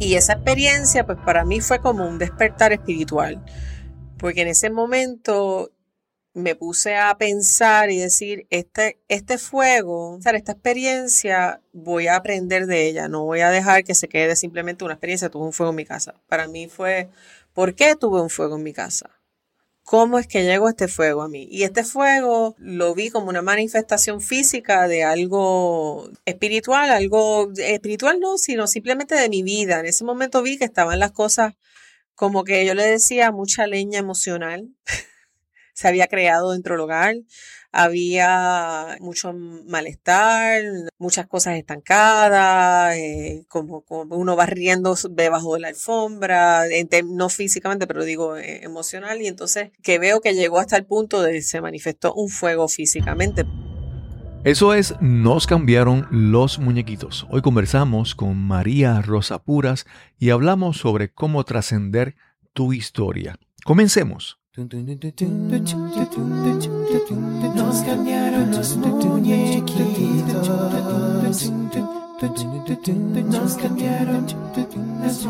Y esa experiencia, pues para mí fue como un despertar espiritual, porque en ese momento me puse a pensar y decir, este, este fuego, esta experiencia, voy a aprender de ella, no voy a dejar que se quede simplemente una experiencia, tuve un fuego en mi casa. Para mí fue, ¿por qué tuve un fuego en mi casa? ¿Cómo es que llegó este fuego a mí? Y este fuego lo vi como una manifestación física de algo espiritual, algo espiritual no, sino simplemente de mi vida. En ese momento vi que estaban las cosas como que yo le decía, mucha leña emocional. se había creado dentro del hogar. Había mucho malestar, muchas cosas estancadas, eh, como, como, uno va riendo debajo de la alfombra, no físicamente, pero digo eh, emocional. Y entonces que veo que llegó hasta el punto de que se manifestó un fuego físicamente. Eso es, nos cambiaron los muñequitos. Hoy conversamos con María Rosa Puras y hablamos sobre cómo trascender tu historia. Comencemos. Nos cambiaron los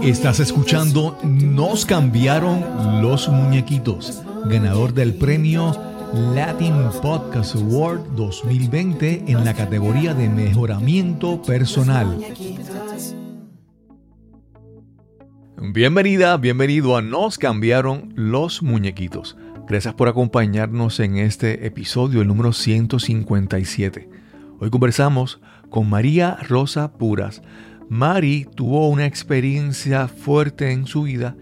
Estás escuchando Nos cambiaron los muñequitos, ganador del premio Latin Podcast Award 2020 en la categoría de mejoramiento personal. Bienvenida, bienvenido a Nos cambiaron los muñequitos. Gracias por acompañarnos en este episodio, el número 157. Hoy conversamos con María Rosa Puras. Mari tuvo una experiencia fuerte en su vida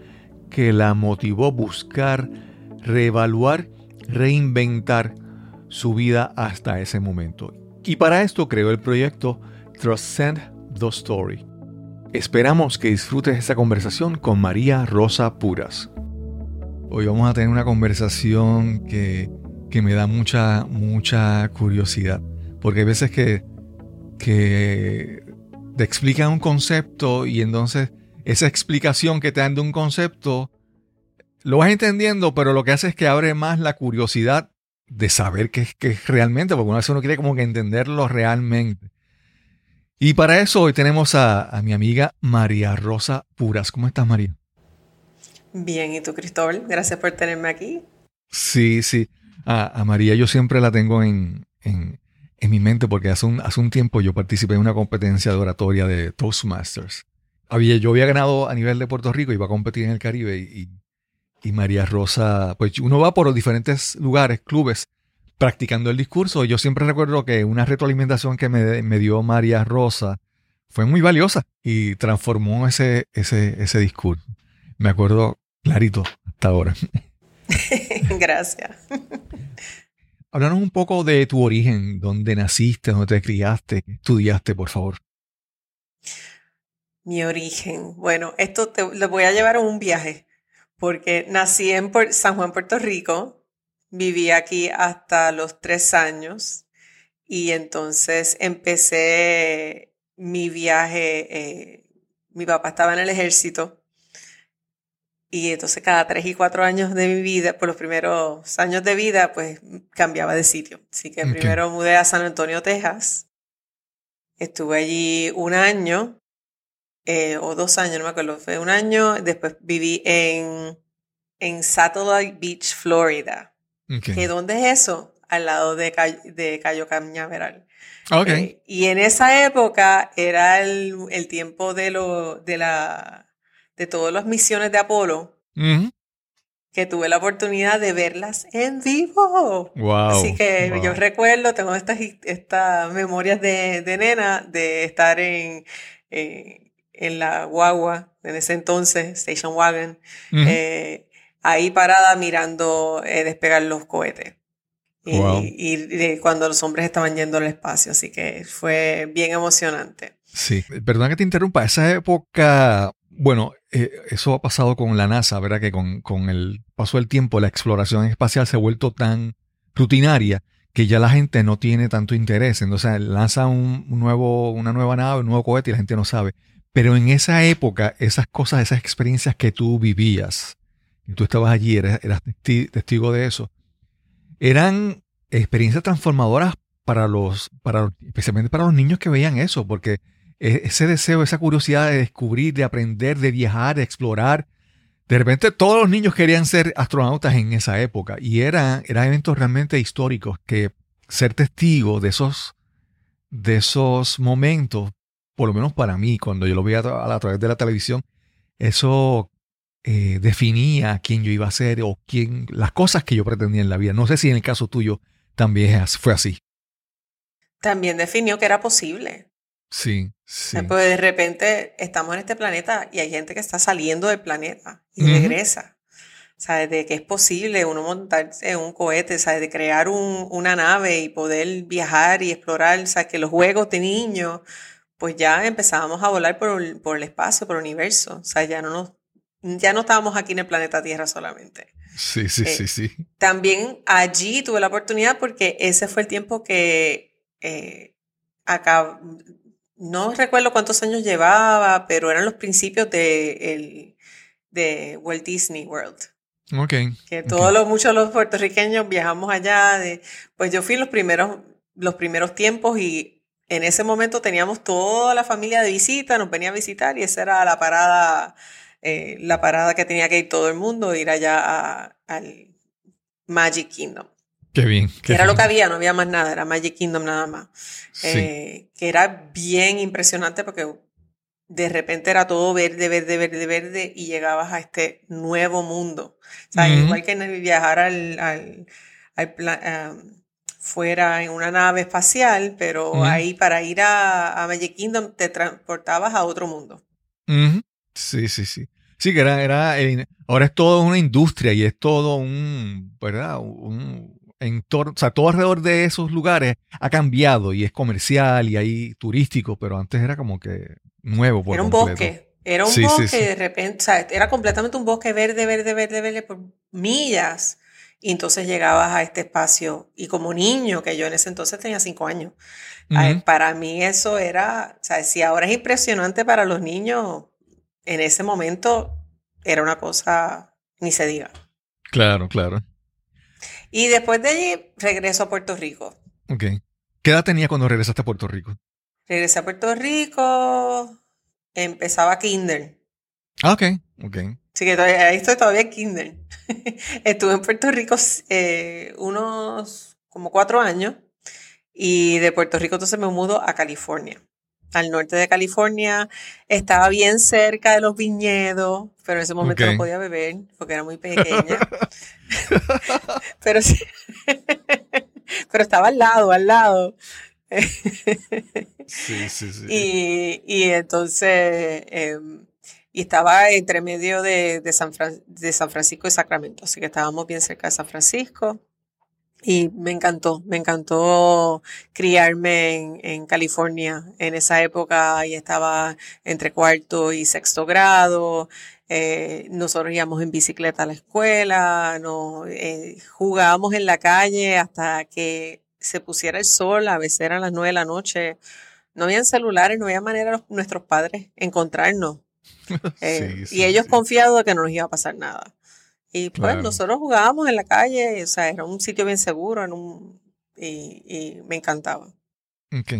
que la motivó a buscar, reevaluar, reinventar su vida hasta ese momento. Y para esto creó el proyecto Transcend the Story Esperamos que disfrutes esta conversación con María Rosa Puras. Hoy vamos a tener una conversación que, me da mucha, mucha curiosidad, porque hay veces que, que te explican un concepto y entonces esa explicación que te dan de un concepto lo vas entendiendo, pero lo que hace es que abre más la curiosidad de saber qué es realmente, porque una vez uno quiere como que entenderlo realmente. Y para eso hoy tenemos a, mi amiga María Rosa Puras. ¿Cómo estás, María? Bien, ¿y tú, Cristóbal? Gracias por tenerme aquí. Sí, sí. A, María yo siempre la tengo en, mi mente porque hace un, hace un tiempo yo participé en una competencia de oratoria de Toastmasters. Había, yo había ganado a nivel de Puerto Rico, iba a competir en el Caribe y, y María Rosa, pues uno va por los diferentes lugares, clubes, practicando el discurso. Yo siempre recuerdo que una retroalimentación que me, dio María Rosa fue muy valiosa y transformó ese, ese, ese discurso. Me acuerdo clarito hasta ahora. Gracias. Háblanos un poco de tu origen, dónde naciste, dónde te criaste, estudiaste, por favor. Mi origen. Bueno, esto te lo voy a llevar a un viaje, porque nací en San Juan, Puerto Rico, Viví aquí hasta los tres años y entonces empecé mi viaje. Eh, mi papá estaba en el ejército y entonces cada tres y cuatro años de mi vida, por los primeros años de vida, pues cambiaba de sitio. Así que primero mudé a San Antonio, Texas. Estuve allí un año eh, o dos años, no me acuerdo, fue un año. Después viví en, en Satellite Beach, Florida. ¿Que ¿Dónde es eso? Al lado de, de Cayo Cañaveral. Okay. Eh, y en esa época era el, el, tiempo de, lo, de, la, de todas las misiones de Apolo. Que tuve la oportunidad de verlas en vivo. Wow, Así que yo recuerdo, tengo estas, estas memorias de, de nena de estar en, en la guagua, en ese entonces, Station Wagon ahí parada mirando eh, despegar los cohetes. Y, cuando los hombres estaban yendo al espacio, así que fue bien emocionante. Sí, perdona que te interrumpa, esa época, bueno, eh, eso ha pasado con la NASA, ¿verdad? Que con, el paso del tiempo la exploración espacial se ha vuelto tan rutinaria que ya la gente no tiene tanto interés. Entonces lanza un, nuevo, una nueva nave, un nuevo cohete y la gente no sabe. Pero en esa época, esas cosas, esas experiencias que tú vivías, tú estabas allí, eras, testigo de eso, eran experiencias transformadoras para los, para, especialmente para los niños que veían eso, porque e, ese deseo, esa curiosidad de descubrir, de aprender, de viajar, de explorar. De repente todos los niños querían ser astronautas en esa época y eran, eran eventos realmente históricos que ser testigo de esos, de esos momentos, por lo menos para mí, cuando yo lo veía a, través de la televisión, eso eh, definía quién yo iba a ser o quién, las cosas que yo pretendía en la vida. No sé si en el caso tuyo también fue así. También definió que era posible. Sí, sí. Pues de repente estamos en este planeta y hay gente que está saliendo del planeta y regresa. ¿Sabes? De que es posible uno montarse en un cohete, ¿sabes? De crear un, una nave y poder viajar y explorar, ¿sabes? Que los juegos de niños, pues ya empezábamos a volar por, por el espacio, por el universo. O sea, ya no nos, ya no estábamos aquí en el planeta Tierra solamente. Sí, sí, sí, eh, sí. También allí tuve la oportunidad porque ese fue el tiempo que eh, acá, no recuerdo cuántos años llevaba, pero eran los principios de, el, de Walt Disney World. Okay. Que todos los, muchos los puertorriqueños viajamos allá. De, pues yo fui los primeros, los primeros tiempos y en ese momento teníamos toda la familia de visita, nos venía a visitar y esa era la parada, eh, la parada que tenía que ir todo el mundo, ir allá al Magic Kingdom. Qué bien. que era lo que había, no había más nada, era Magic Kingdom nada más. Eh, que era bien impresionante porque de repente era todo verde, verde, verde, verde y llegabas a este nuevo mundo. O sea, igual que viajar al, al, fuera en una nave espacial, pero ahí para ir a, Magic Kingdom te transportabas a otro mundo. Sí, sí, sí. Sí, que era, era, ahora es todo una industria y es todo un, ¿verdad? Un entorno, o sea, todo alrededor de esos lugares ha cambiado y es comercial y hay turístico, pero antes era como que nuevo. Por era un bosque. Era un bosque de repente, o sea, era completamente un bosque verde, verde, verde, verde por millas. Y entonces llegabas a este espacio y como niño, que yo en ese entonces tenía cinco años, para mí eso era, o sea, si ahora es impresionante para los niños, en ese momento era una cosa, ni se diga. Claro, claro. Y después de allí regreso a Puerto Rico. Ok. ¿Qué edad tenía cuando regresaste a Puerto Rico? Regresé a Puerto Rico, empezaba kinder. Ah, ok, ok. Sí, que todavía, ahí estoy todavía en kinder. Estuve en Puerto Rico eh, unos como cuatro años y de Puerto Rico entonces me mudo a California. Al norte de California, estaba bien cerca de los viñedos, pero en ese momento no podía beber porque era muy pequeña. pero, pero estaba al lado, al lado. sí, sí, sí. Y, entonces, em, y estaba entre medio de, San de San Francisco y Sacramento, así que estábamos bien cerca de San Francisco. Y me encantó, me encantó criarme en, California. En esa época y estaba entre cuarto y sexto grado. Eh, nosotros íbamos en bicicleta a la escuela, nos, eh, jugábamos en la calle hasta que se pusiera el sol, a veces eran las nueve de la noche, no habían celulares, no había manera de nuestros padres encontrarnos. Eh, y ellos confiados de que no nos iba a pasar nada. Y pues nosotros jugábamos en la calle, o sea, era un sitio bien seguro en un, y, me encantaba. Ok.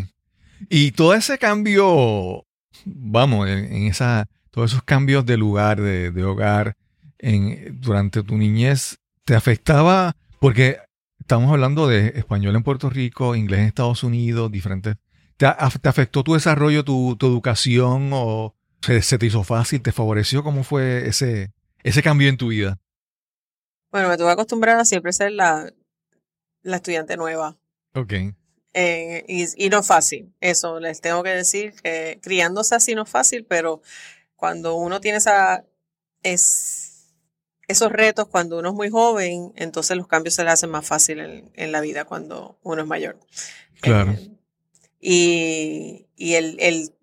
Y todo ese cambio, vamos, en, esa, todos esos cambios de lugar, de, de hogar, en, durante tu niñez, ¿te afectaba? Porque estamos hablando de español en Puerto Rico, inglés en Estados Unidos, diferentes. ¿Te, afectó tu desarrollo, tu, educación o se, te hizo fácil, te favoreció? ¿Cómo fue ese, ese cambio en tu vida? Bueno, me tuve acostumbrada a siempre ser la, la estudiante nueva. Ok. Eh, y, y, no fácil, eso les tengo que decir, que criándose así no es fácil, pero cuando uno tiene esa, es, esos retos cuando uno es muy joven, entonces los cambios se le hacen más fácil en, la vida cuando uno es mayor. Claro. Eh, y, y el, el,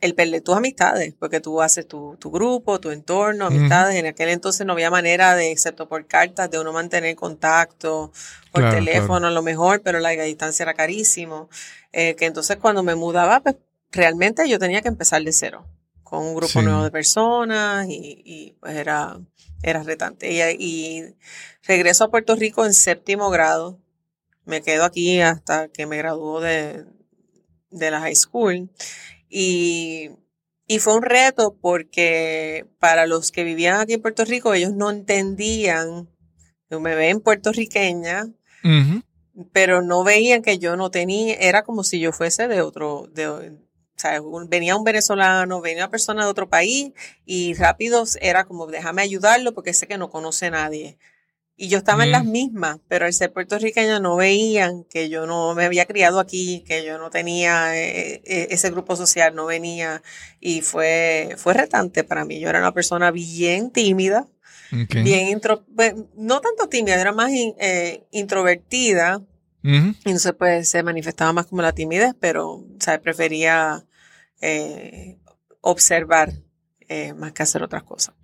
el, perder tus amistades, porque tú haces tu, tu grupo, tu entorno, amistades. En aquel entonces no había manera de, excepto por cartas, de uno mantener contacto, por teléfono a lo mejor, pero la distancia era carísimo. Eh, que entonces cuando me mudaba, pues realmente yo tenía que empezar de cero, con un grupo nuevo de personas y, y pues era era retante. Y, regreso a Puerto Rico en séptimo grado. Me quedo aquí hasta que me graduó de, de la high school. Y, y fue un reto porque para los que vivían aquí en Puerto Rico, ellos no entendían, me ven puertorriqueña, pero no veían que yo no tenía, era como si yo fuese de otro, de, o sea, venía un venezolano, venía una persona de otro país y rápido era como déjame ayudarlo porque sé que no conoce a nadie. Y yo estaba en las mm. mismas, pero al ser puertorriqueña no veían que yo no me había criado aquí, que yo no tenía eh, eh, ese grupo social, no venía. Y fue, fue retante para mí. Yo era una persona bien tímida, bien intro, no tanto tímida, era más eh, introvertida. Y entonces pues se manifestaba más como la timidez, pero o sea, prefería observar más que hacer otras cosas.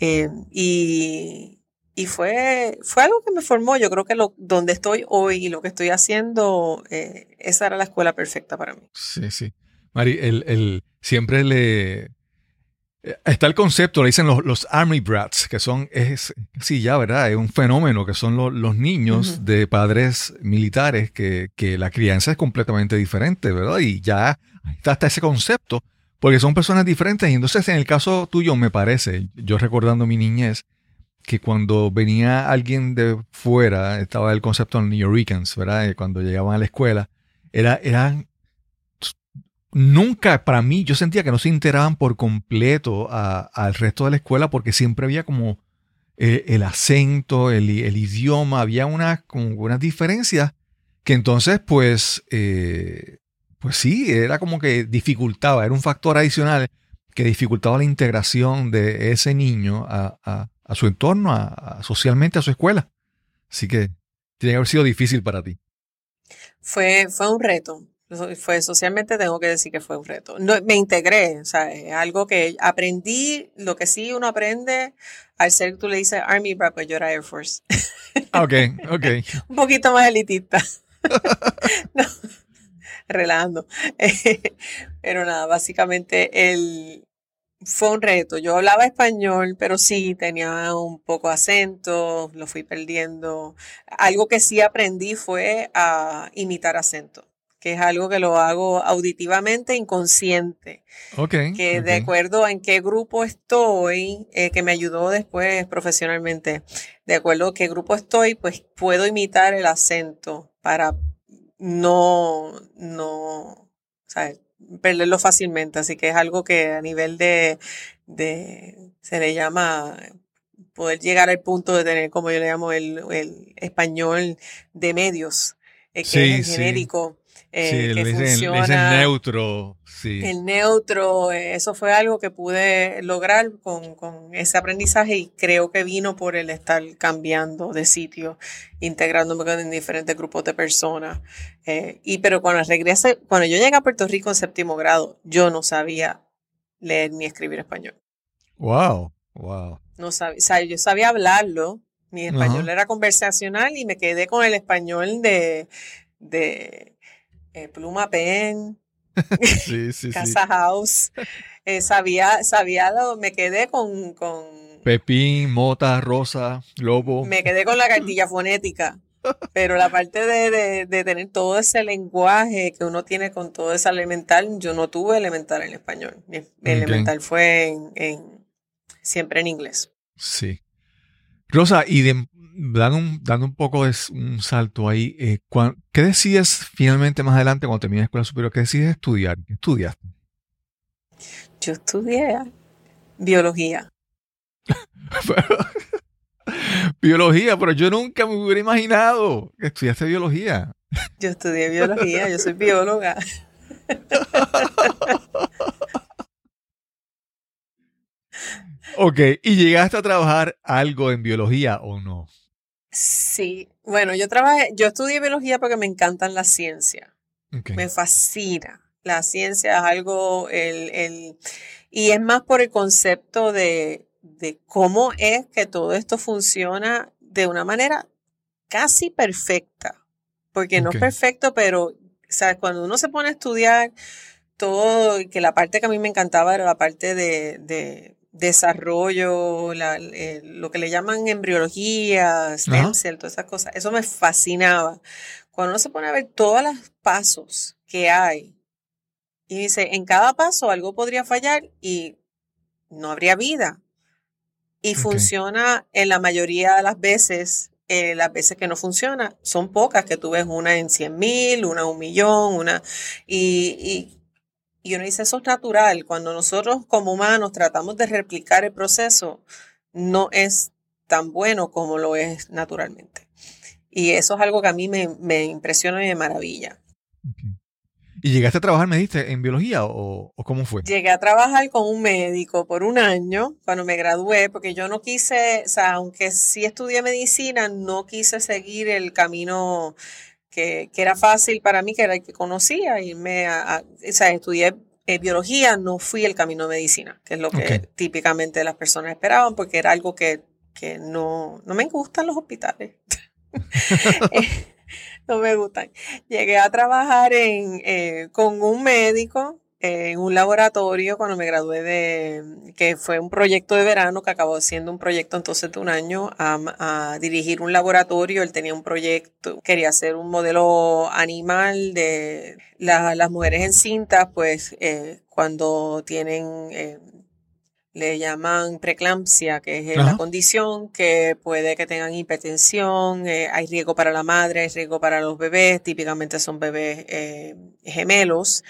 y, y fue, fue algo que me formó. Yo creo que lo, donde estoy hoy y lo que estoy haciendo, eh, esa era la escuela perfecta para mí. Sí, sí. Mari, el, el, siempre le... Eh, está el concepto, le dicen los, los Army Brats, que son, es, sí, ya, ¿verdad? Es un fenómeno, que son los niños de padres militares, que, que la crianza es completamente diferente, ¿verdad? Y ya está hasta ese concepto, porque son personas diferentes. Y entonces, en el caso tuyo, me parece, yo recordando mi niñez, que cuando venía alguien de fuera, estaba el concepto de New Yorkers, ¿verdad? Cuando llegaban a la escuela, era, eran nunca, para mí, yo sentía que no se integraban por completo al resto de la escuela porque siempre había como eh, el acento, el, idioma, había una, como unas diferencias que entonces, pues, eh, pues sí, era como que dificultaba, era un factor adicional que dificultaba la integración de ese niño a su entorno, a, socialmente a su escuela. Así que tiene que haber sido difícil para ti. Fue, fue un reto. Fue socialmente tengo que decir que fue un reto. No, me integré, o sea, es algo que aprendí, lo que sí uno aprende al ser, tú le dices Army, pues yo era Air Force. Ah, ok, ok. un poquito más elitista. no, relajando. Pero nada, básicamente el, fue un reto. Yo hablaba español, pero sí tenía un poco acento, lo fui perdiendo. Algo que sí aprendí fue a imitar acento, que es algo que lo hago auditivamente inconsciente. Ok. Que de acuerdo en qué grupo estoy, eh, que me ayudó después profesionalmente, de acuerdo a qué grupo estoy, pues puedo imitar el acento para no, no, ¿sabes? Perderlo fácilmente, así que es algo que a nivel de, de se le llama poder llegar al punto de tener, como yo le llamo, el, el español de medios, eh, que es genérico. Eh, que funciona, el neutro. Sí. El neutro, eh, eso fue algo que pude lograr con, con, ese aprendizaje y creo que vino por el estar cambiando de sitio, integrándome en diferentes grupos de personas. Eh, y pero cuando regresé, cuando yo llegué a Puerto Rico en séptimo grado, yo no sabía leer ni escribir español. Wow, wow. No sabía, o sea, yo sabía hablarlo, mi español era conversacional y me quedé con el español de, de eh, Pluma Pen, Casa House. Eh, sabía, sabía, me quedé con, con... Pepín, Mota, Rosa, Lobo. Me quedé con la cartilla fonética. Pero la parte de, de, tener todo ese lenguaje que uno tiene con todo ese elemental, yo no tuve elemental en español. Mi elemental fue en, siempre en inglés. Sí. Rosa, y de, dando un, dando un poco de un salto ahí, eh, ¿qué decides finalmente más adelante cuando terminas la escuela superior? ¿Qué decides estudiar? ¿Qué estudiaste? Yo estudié biología. biología, pero yo nunca me hubiera imaginado que estudiaste biología. Yo estudié biología, yo soy bióloga. ok, ¿y llegaste a trabajar algo en biología o no? Sí, bueno, yo trabajé, yo estudié biología porque me encantan las ciencias. Me fascina. La ciencia es algo, el, el, y es más por el concepto de, de cómo es que todo esto funciona de una manera casi perfecta. Porque no es perfecto, pero ¿sabes? cuando uno se pone a estudiar todo, que la parte que a mí me encantaba era la parte de, de desarrollo, eh, lo que le llaman embriología, stem cell, todas esas cosas. Eso me fascinaba. Cuando uno se pone a ver todos los pasos que hay Y dice, en cada paso algo podría fallar y no habría vida. Y funciona en la mayoría de las veces, eh, las veces que no funciona, son pocas, que tú ves una en 100 mil, una en un millón, una... Y, y, y uno dice, eso es natural. Cuando nosotros como humanos tratamos de replicar el proceso, no es tan bueno como lo es naturalmente. Y eso es algo que a mí me, me impresiona y me maravilla. ¿Y llegaste a trabajar, me dijiste, en biología o, cómo fue? Llegué a trabajar con un médico por un año cuando me gradué, porque yo no quise, o sea, aunque sí estudié medicina, no quise seguir el camino que, era fácil para mí, que era el que conocía, irme a, o sea, estudié eh, biología, no fui el camino de medicina, que es lo que típicamente las personas esperaban, porque era algo que, que no, no me gustan los hospitales. Eh, no me gustan. Llegué a trabajar en, eh, con un médico en un laboratorio cuando me gradué de, que fue un proyecto de verano que acabó siendo un proyecto entonces de un año a, dirigir un laboratorio. Él tenía un proyecto, quería hacer un modelo animal de las mujeres encintas, pues eh, cuando tienen eh, le llaman preeclampsia, que es la condición que puede que tengan hipertensión, eh, hay riesgo para la madre, hay riesgo para los bebés, típicamente son bebés eh, gemelos,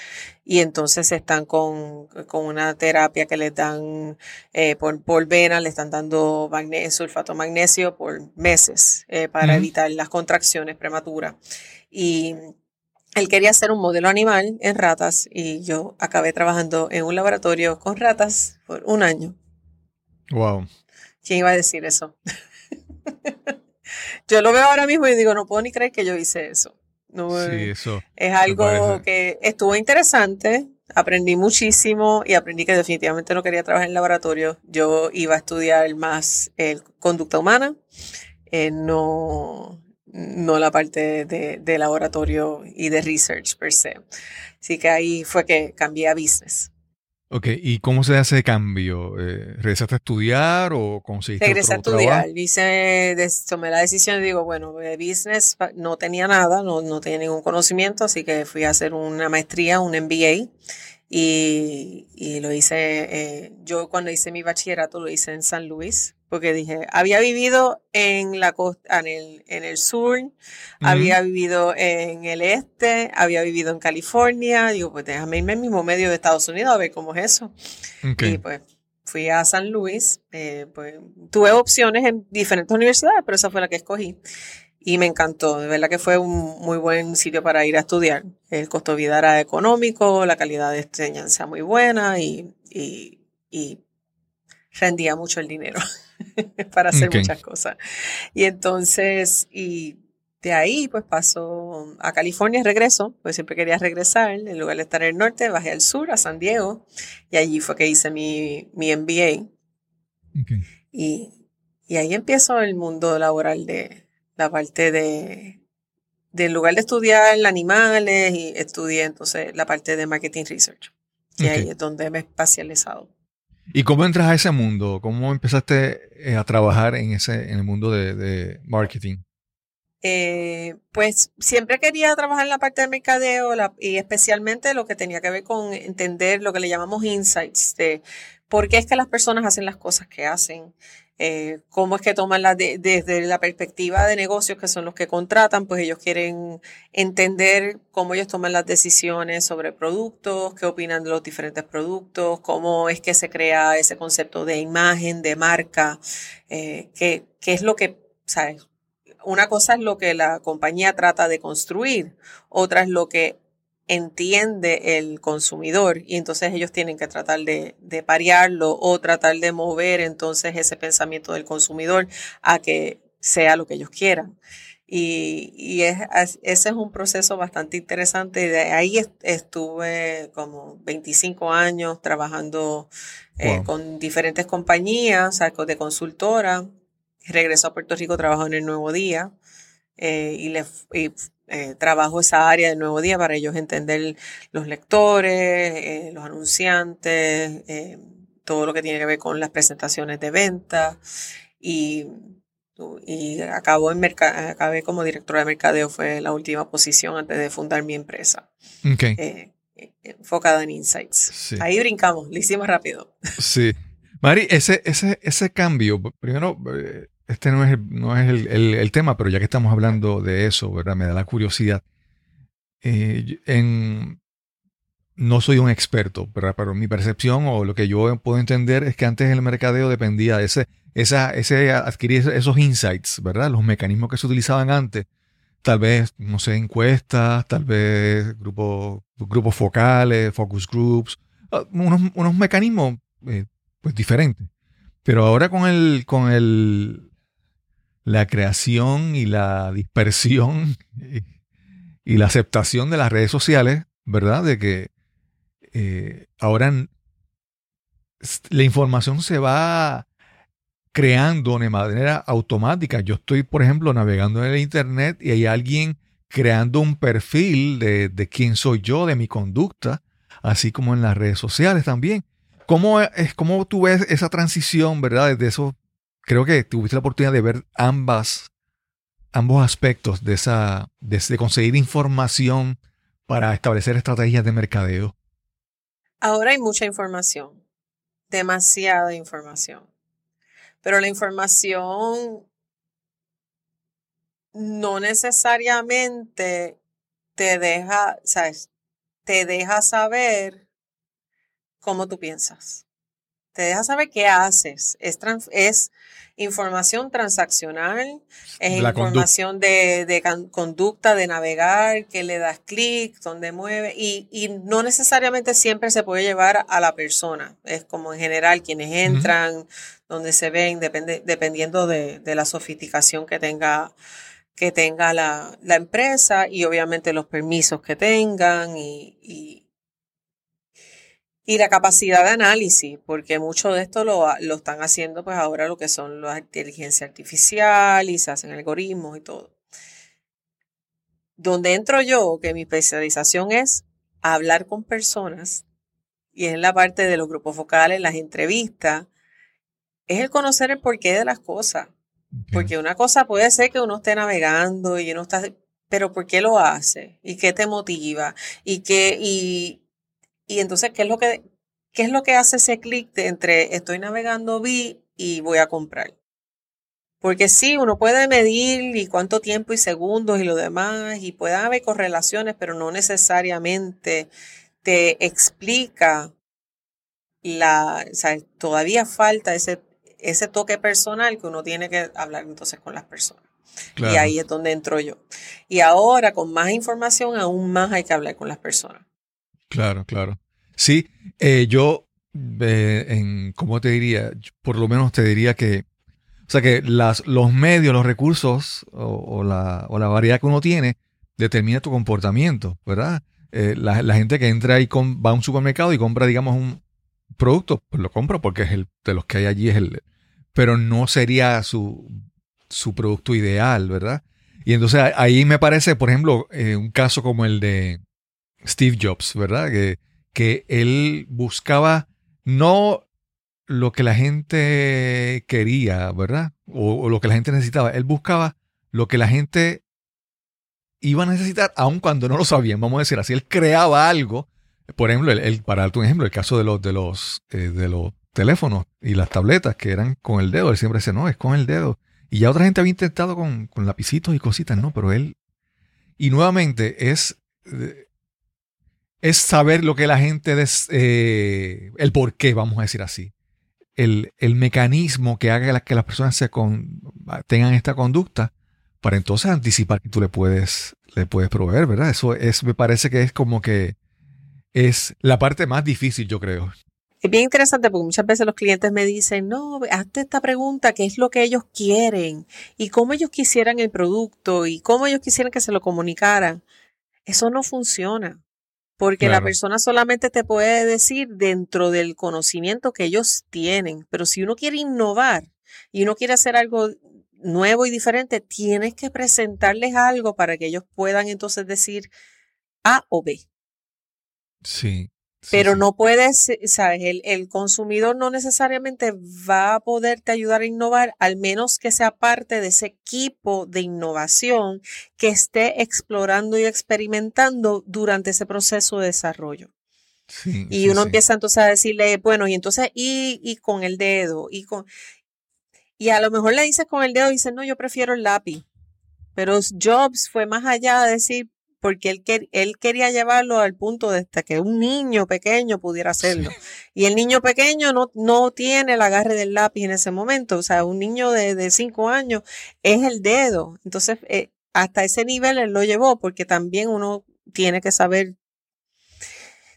y entonces están con, con, una terapia que les dan eh, por, por vena, le están dando magnesio, sulfato magnesio por meses para evitar las contracciones prematuras. Y él quería hacer un modelo animal en ratas y yo acabé trabajando en un laboratorio con ratas por un año. Wow. ¿Quién iba a decir eso? yo lo veo ahora mismo y digo, no puedo ni creer que yo hice eso. sí, eso. Es algo que estuvo interesante, aprendí muchísimo y aprendí que definitivamente no quería trabajar en laboratorio. Yo iba a estudiar más el conducta humana. Eh, no, no la parte de, laboratorio y de research per se. Así que ahí fue que cambié a business. Ok, ¿y cómo se hace ese cambio? Eh, ¿Regresaste a estudiar o conseguiste Regresé a estudiar, hice, tomé la decisión y digo, bueno, de business no tenía nada, no, no tenía ningún conocimiento, así que fui a hacer una maestría, un MBA, y, y lo hice, eh, yo cuando hice mi bachillerato lo hice en San Luis, porque dije, había vivido en la costa, en el, en el sur, había vivido en el este, había vivido en California, digo, pues déjame irme al mismo medio de Estados Unidos a ver cómo es eso. Y pues fui a San Luis, eh, pues tuve opciones en diferentes universidades, pero esa fue la que escogí. Y me encantó, de verdad que fue un muy buen sitio para ir a estudiar. El costo de vida era económico, la calidad de enseñanza muy buena y, y, y rendía mucho el dinero. para hacer muchas cosas. Y entonces, y de ahí pues pasó a California, regreso, pues siempre quería regresar, en lugar de estar en el norte, bajé al sur, a San Diego, y allí fue que hice mi, mi MBA. Y, y ahí empiezo el mundo laboral de la parte de, del lugar de estudiar animales, y estudié entonces la parte de marketing research. Y ahí es donde me he especializado. ¿Y cómo entras a ese mundo? ¿Cómo empezaste eh, a trabajar en, ese, en el mundo de, marketing? Eh, pues siempre quería trabajar en la parte de mercadeo y especialmente lo que tenía que ver con entender lo que le llamamos insights, de por qué es que las personas hacen las cosas que hacen, eh, cómo es que toman la desde la perspectiva de negocios que son los que contratan, pues ellos quieren entender cómo ellos toman las decisiones sobre productos, qué opinan de los diferentes productos, cómo es que se crea ese concepto de imagen, de marca, eh, qué, qué es lo que, ¿sabes? Una cosa es lo que la compañía trata de construir, otra es lo que entiende el consumidor y entonces ellos tienen que tratar de, de parearlo o tratar de mover entonces ese pensamiento del consumidor a que sea lo que ellos quieran. Y, y es, ese es un proceso bastante interesante. De ahí estuve como 25 años trabajando eh, con diferentes compañías, de consultora. Regreso a Puerto Rico, trabajo en el Nuevo Día. Eh, y, le, y eh, trabajo esa área del nuevo día para ellos entender los lectores, eh, los anunciantes, eh, todo lo que tiene que ver con las presentaciones de venta y, y acabo en acabé como directora de mercadeo, fue la última posición antes de fundar mi empresa. enfocada en insights. Ahí brincamos, lo hicimos rápido. Sí. Mari, ese, ese, ese cambio, primero, eh, este no es, no es el, tema, pero ya que estamos hablando de eso, ¿verdad? Me da la curiosidad. Eh, en, no soy un experto, pero mi percepción o lo que yo puedo entender es que antes el mercadeo dependía de ese, esa, ese adquirir esos insights, ¿verdad? Los mecanismos que se utilizaban antes. Tal vez, no sé, encuestas, tal vez grupos, grupos focales, focus groups, ah, unos, unos mecanismos eh, pues diferentes. Pero ahora con el, con el, la creación y la dispersión y la aceptación de las redes sociales, ¿verdad? De que eh, ahora la información se va creando de manera automática. Yo estoy, por ejemplo, navegando en el Internet y hay alguien creando un perfil de, quién soy yo, de mi conducta, así como en las redes sociales también. ¿Cómo, es, cómo tú ves esa transición, verdad? Desde eso, creo que tuviste la oportunidad de ver ambas, ambos aspectos de, esa, de conseguir información para establecer estrategias de mercadeo. Ahora hay mucha información, demasiada información, pero la información no necesariamente te deja, ¿sabes? Te deja saber cómo tú piensas. Te deja saber qué haces. Es, es información transaccional, es información de, conducta, de navegar, que le das clic, dónde mueve, y, no necesariamente siempre se puede llevar a la persona. Es como en general quienes entran, donde se ven, depende, dependiendo de, la sofisticación que tenga que tenga la, empresa y obviamente los permisos que tengan y y la capacidad de análisis, porque mucho de esto lo, lo están haciendo pues ahora lo que son la inteligencia artificial y se hacen algoritmos y todo. Donde entro yo, que mi especialización es hablar con personas, y es la parte de los grupos focales, las entrevistas, es el conocer el porqué de las cosas. Porque una cosa puede ser que uno esté navegando y uno está, pero ¿por qué lo hace? ¿Y qué te motiva? ¿Y qué, y, y entonces, ¿qué es lo que, qué es lo que hace ese clic entre estoy navegando vi y voy a comprar? Porque sí, uno puede medir y cuánto tiempo y segundos y lo demás, y puede haber correlaciones, pero no necesariamente te explica la, o sea, todavía falta ese, ese toque personal que uno tiene que hablar entonces con las personas. Y ahí es donde entro yo. Y ahora, con más información, aún más hay que hablar con las personas. Claro, claro. Sí, eh, yo, eh, en, ¿cómo te diría? Por lo menos te diría que, o sea, que las, los medios, los recursos o, la, o la variedad que uno tiene determina tu comportamiento, ¿verdad? Eh, la, gente que entra y va a un supermercado y compra, digamos, un producto, pues lo compra porque es el de los que hay allí, es el, pero no sería su, su producto ideal, ¿verdad? Y entonces ahí me parece, por ejemplo, un caso como el de Steve Jobs, ¿verdad? Que, que él buscaba no lo que la gente quería, ¿verdad? O, lo que la gente necesitaba. Él buscaba lo que la gente iba a necesitar, aun cuando no lo sabían, vamos a decir así. Él creaba algo. Por ejemplo, el, para darte un ejemplo, el caso de los, de los, eh, de los teléfonos y las tabletas que eran con el dedo. Él siempre decía, no, es con el dedo. Y ya otra gente había intentado con, con lapicitos y cositas, no, pero él. Y nuevamente es eh, es saber lo que la gente, des, eh, el por qué, vamos a decir así. El, mecanismo que haga que las personas se tengan esta conducta para entonces anticipar que tú le puedes, le puedes proveer, ¿verdad? Eso es, me parece que es como que es la parte más difícil, yo creo. Es bien interesante porque muchas veces los clientes me dicen, no, hazte esta pregunta, ¿qué es lo que ellos quieren? Y cómo ellos quisieran el producto y cómo ellos quisieran que se lo comunicaran. Eso no funciona. Porque la persona solamente te puede decir dentro del conocimiento que ellos tienen, pero si uno quiere innovar y uno quiere hacer algo nuevo y diferente, tienes que presentarles algo para que ellos puedan entonces decir A o B. Sí, Pero no puedes, sabes, el, el, consumidor no necesariamente va a poderte ayudar a innovar, al menos que sea parte de ese equipo de innovación que esté explorando y experimentando durante ese proceso de desarrollo. y uno empieza entonces a decirle, bueno, y entonces, y, y con el dedo, y con, y a lo mejor le dices con el dedo, y dice, no, yo prefiero el lápiz. Pero Jobs fue más allá de decir, porque él, él quería llevarlo al punto de hasta que un niño pequeño pudiera hacerlo. Y el niño pequeño no, no tiene el agarre del lápiz en ese momento. O sea, un niño de, cinco años es el dedo. Entonces, eh, hasta ese nivel él lo llevó, porque también uno tiene que saber,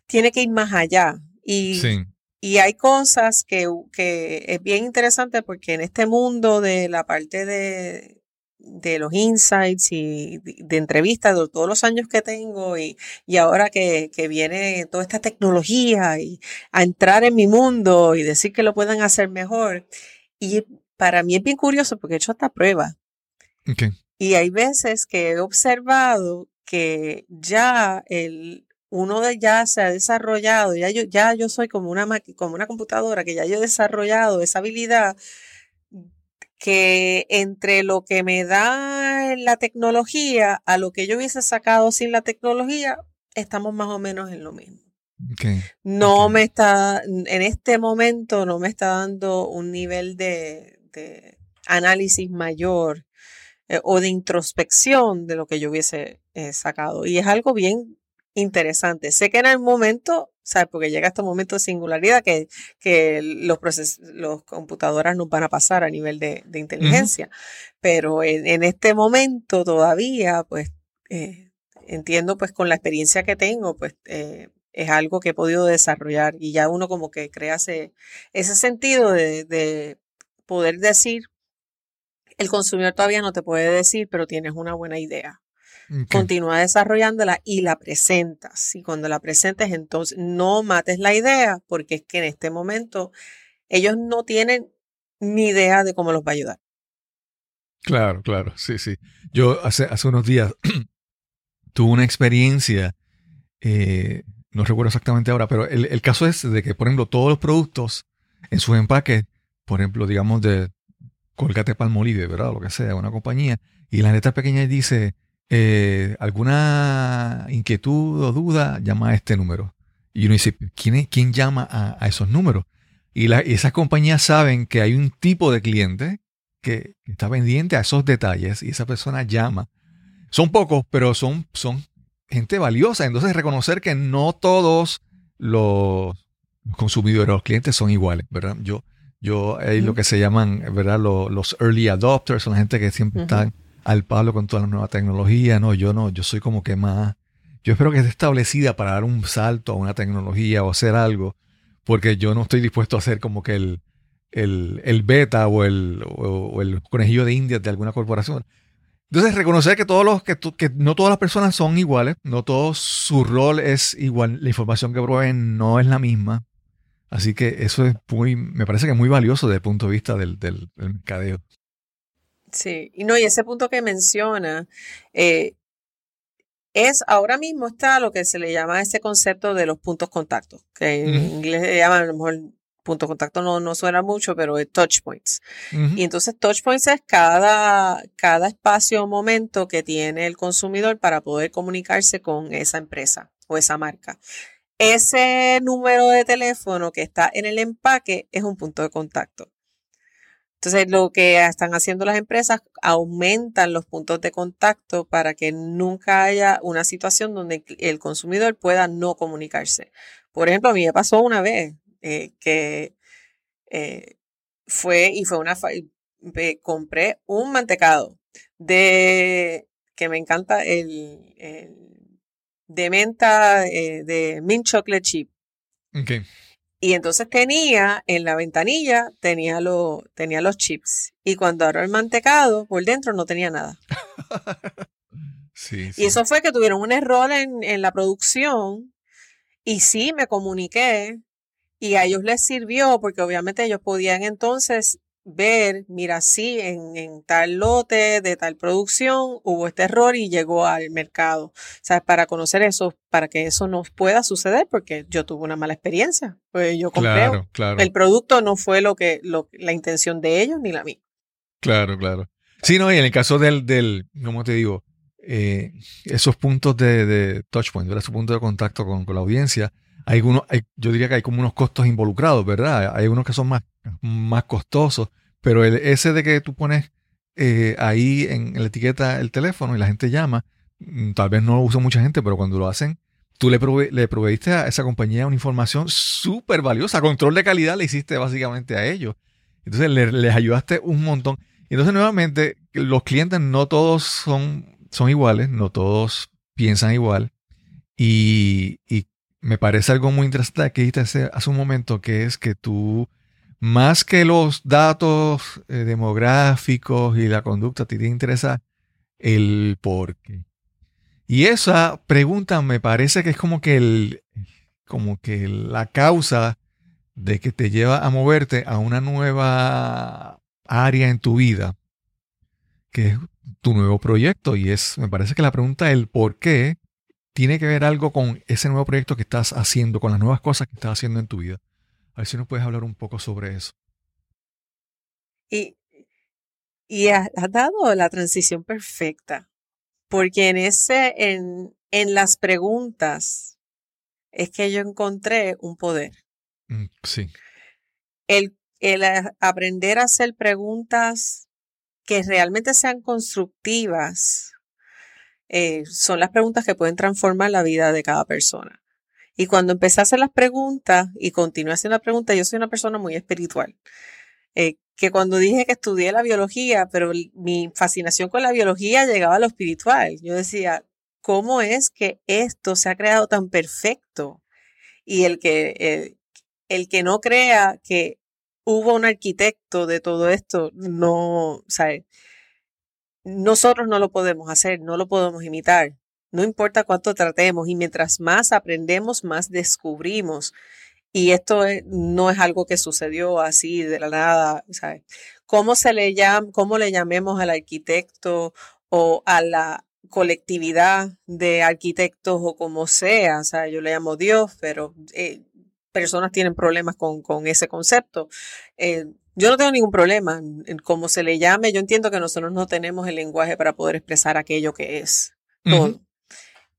tiene que ir más allá. Y, y hay cosas que, que es bien interesante porque en este mundo de la parte de, de los insights y de, entrevistas de todos los años que tengo y, y ahora que, que, viene toda esta tecnología y a entrar en mi mundo y decir que lo puedan hacer mejor. Y para mí es bien curioso porque he hecho esta prueba. Y hay veces que he observado que ya el, uno de ya se ha desarrollado, ya yo, ya yo soy como una, como una computadora, que ya yo he desarrollado esa habilidad que entre lo que me da la tecnología a lo que yo hubiese sacado sin la tecnología, estamos más o menos en lo mismo. No me está, en este momento no me está dando un nivel de, análisis mayor eh, o de introspección de lo que yo hubiese eh, sacado. Y es algo bien interesante. Sé que en el momento ¿sabes? Porque llega este momento de singularidad que, que los, los computadoras nos van a pasar a nivel de, inteligencia. Pero en, este momento todavía, pues, eh, entiendo, pues, con la experiencia que tengo, pues, eh, es algo que he podido desarrollar y ya uno como que crea ese, ese sentido de, de poder decir, el consumidor todavía no te puede decir, pero tienes una buena idea. Continúa desarrollándola y la presentas. Y cuando la presentes, entonces no mates la idea, porque es que en este momento ellos no tienen ni idea de cómo los va a ayudar. Claro, claro, sí, sí. Yo hace, hace unos días tuve una experiencia, eh, no recuerdo exactamente ahora, pero el, el, caso es de que, por ejemplo, todos los productos en sus empaques, por ejemplo, digamos de Colgate Palmolive, ¿verdad? Lo que sea, una compañía, y la letra pequeña dice eh, alguna inquietud o duda, llama a este número. Y uno dice, ¿quién, quién llama a, esos números? Y, esas compañías saben que hay un tipo de cliente que, está pendiente a esos detalles y esa persona llama. Son pocos, pero son, son gente valiosa. Entonces reconocer que no todos los consumidores, los clientes son iguales, ¿verdad? Yo, yo hay lo que se llaman, ¿verdad? Los, los early adopters, son la gente que siempre están al palo con toda la nueva tecnología. No, yo no, yo soy como que más. Yo espero que esté establecida para dar un salto a una tecnología o hacer algo, porque yo no estoy dispuesto a hacer como que el, el, beta o el, o, el conejillo de India de alguna corporación. Entonces, reconocer que todos los, que, que, no todas las personas son iguales, no todo su rol es igual, la información que proveen no es la misma. Así que eso es muy, me parece que es muy valioso desde el punto de vista del, del mercadeo. Sí, y no, y ese punto que menciona, eh, es ahora mismo está lo que se le llama ese concepto de los puntos contacto, que en inglés se llama a lo mejor punto contacto no, no suena mucho, pero es touch points. Y entonces touch points es cada, cada espacio o momento que tiene el consumidor para poder comunicarse con esa empresa o esa marca. Ese número de teléfono que está en el empaque es un punto de contacto. Entonces, lo que están haciendo las empresas, aumentan los puntos de contacto para que nunca haya una situación donde el consumidor pueda no comunicarse. Por ejemplo, a mí me pasó una vez eh, que eh, fue y fue una... compré un mantecado de... que me encanta el... de menta eh, de mint chocolate chip. Okay. Y entonces tenía en la ventanilla, tenía, lo, tenía los chips. Y cuando abro el mantecado, por dentro no tenía nada. Y eso fue que tuvieron un error en, en la producción. Y sí, me comuniqué. Y a ellos les sirvió porque obviamente ellos podían entonces ver, mira, sí, en, tal lote de tal producción hubo este error y llegó al mercado. O sea, para conocer eso, para que eso no pueda suceder, porque yo tuve una mala experiencia. Pues yo compré. El producto no fue lo que, lo, la intención de ellos ni la mía. Claro, claro. Sí, no, y en el caso del, del ¿cómo te digo? Eh, esos puntos de, de touchpoint, esos puntos de contacto con, con la audiencia, hay unos, yo diría que hay como unos costos involucrados, ¿verdad? Hay unos que son más, más costosos, pero el, ese de que tú pones eh, ahí en, la etiqueta el teléfono y la gente llama, mm, tal vez no lo usa mucha gente, pero cuando lo hacen, tú le, le proveíste a esa compañía una información súper valiosa, control de calidad le hiciste básicamente a ellos. Entonces les ayudaste un montón. Entonces nuevamente, los clientes no todos son, son iguales, no todos piensan igual. Y, y me parece algo muy interesante que dijiste hace, un momento, que es que tú, más que los datos eh, demográficos y la conducta, te interesa el por qué. Y esa pregunta me parece que es como que el, como que la causa de que te lleva a moverte a una nueva área en tu vida, que es tu nuevo proyecto. Y es, me parece que la pregunta el por qué tiene que ver algo con ese nuevo proyecto que estás haciendo, con las nuevas cosas que estás haciendo en tu vida. A ver si nos puedes hablar un poco sobre eso. Y, y has, dado la transición perfecta, porque en ese, en, en las preguntas es que yo encontré un poder. Mm, sí. El, el aprender a hacer preguntas que realmente sean constructivas eh, son las preguntas que pueden transformar la vida de cada persona. Y cuando empecé a hacer las preguntas y continué haciendo las preguntas, yo soy una persona muy espiritual. Eh, que cuando dije que estudié la biología, pero mi fascinación con la biología llegaba a lo espiritual. Yo decía, ¿cómo es que esto se ha creado tan perfecto? Y el que, el, el que no crea que hubo un arquitecto de todo esto, no, ¿sabes? Nosotros no lo podemos hacer, no lo podemos imitar. No importa cuánto tratemos y mientras más aprendemos, más descubrimos. Y esto no es algo que sucedió así de la nada. ¿sabes? ¿Cómo, se le llama, ¿Cómo le llamemos al arquitecto o a la colectividad de arquitectos o como sea? O sea, yo le llamo Dios, pero eh, personas tienen problemas con, con ese concepto. Eh, yo no tengo ningún problema en cómo se le llame. Yo entiendo que nosotros no tenemos el lenguaje para poder expresar aquello que es todo.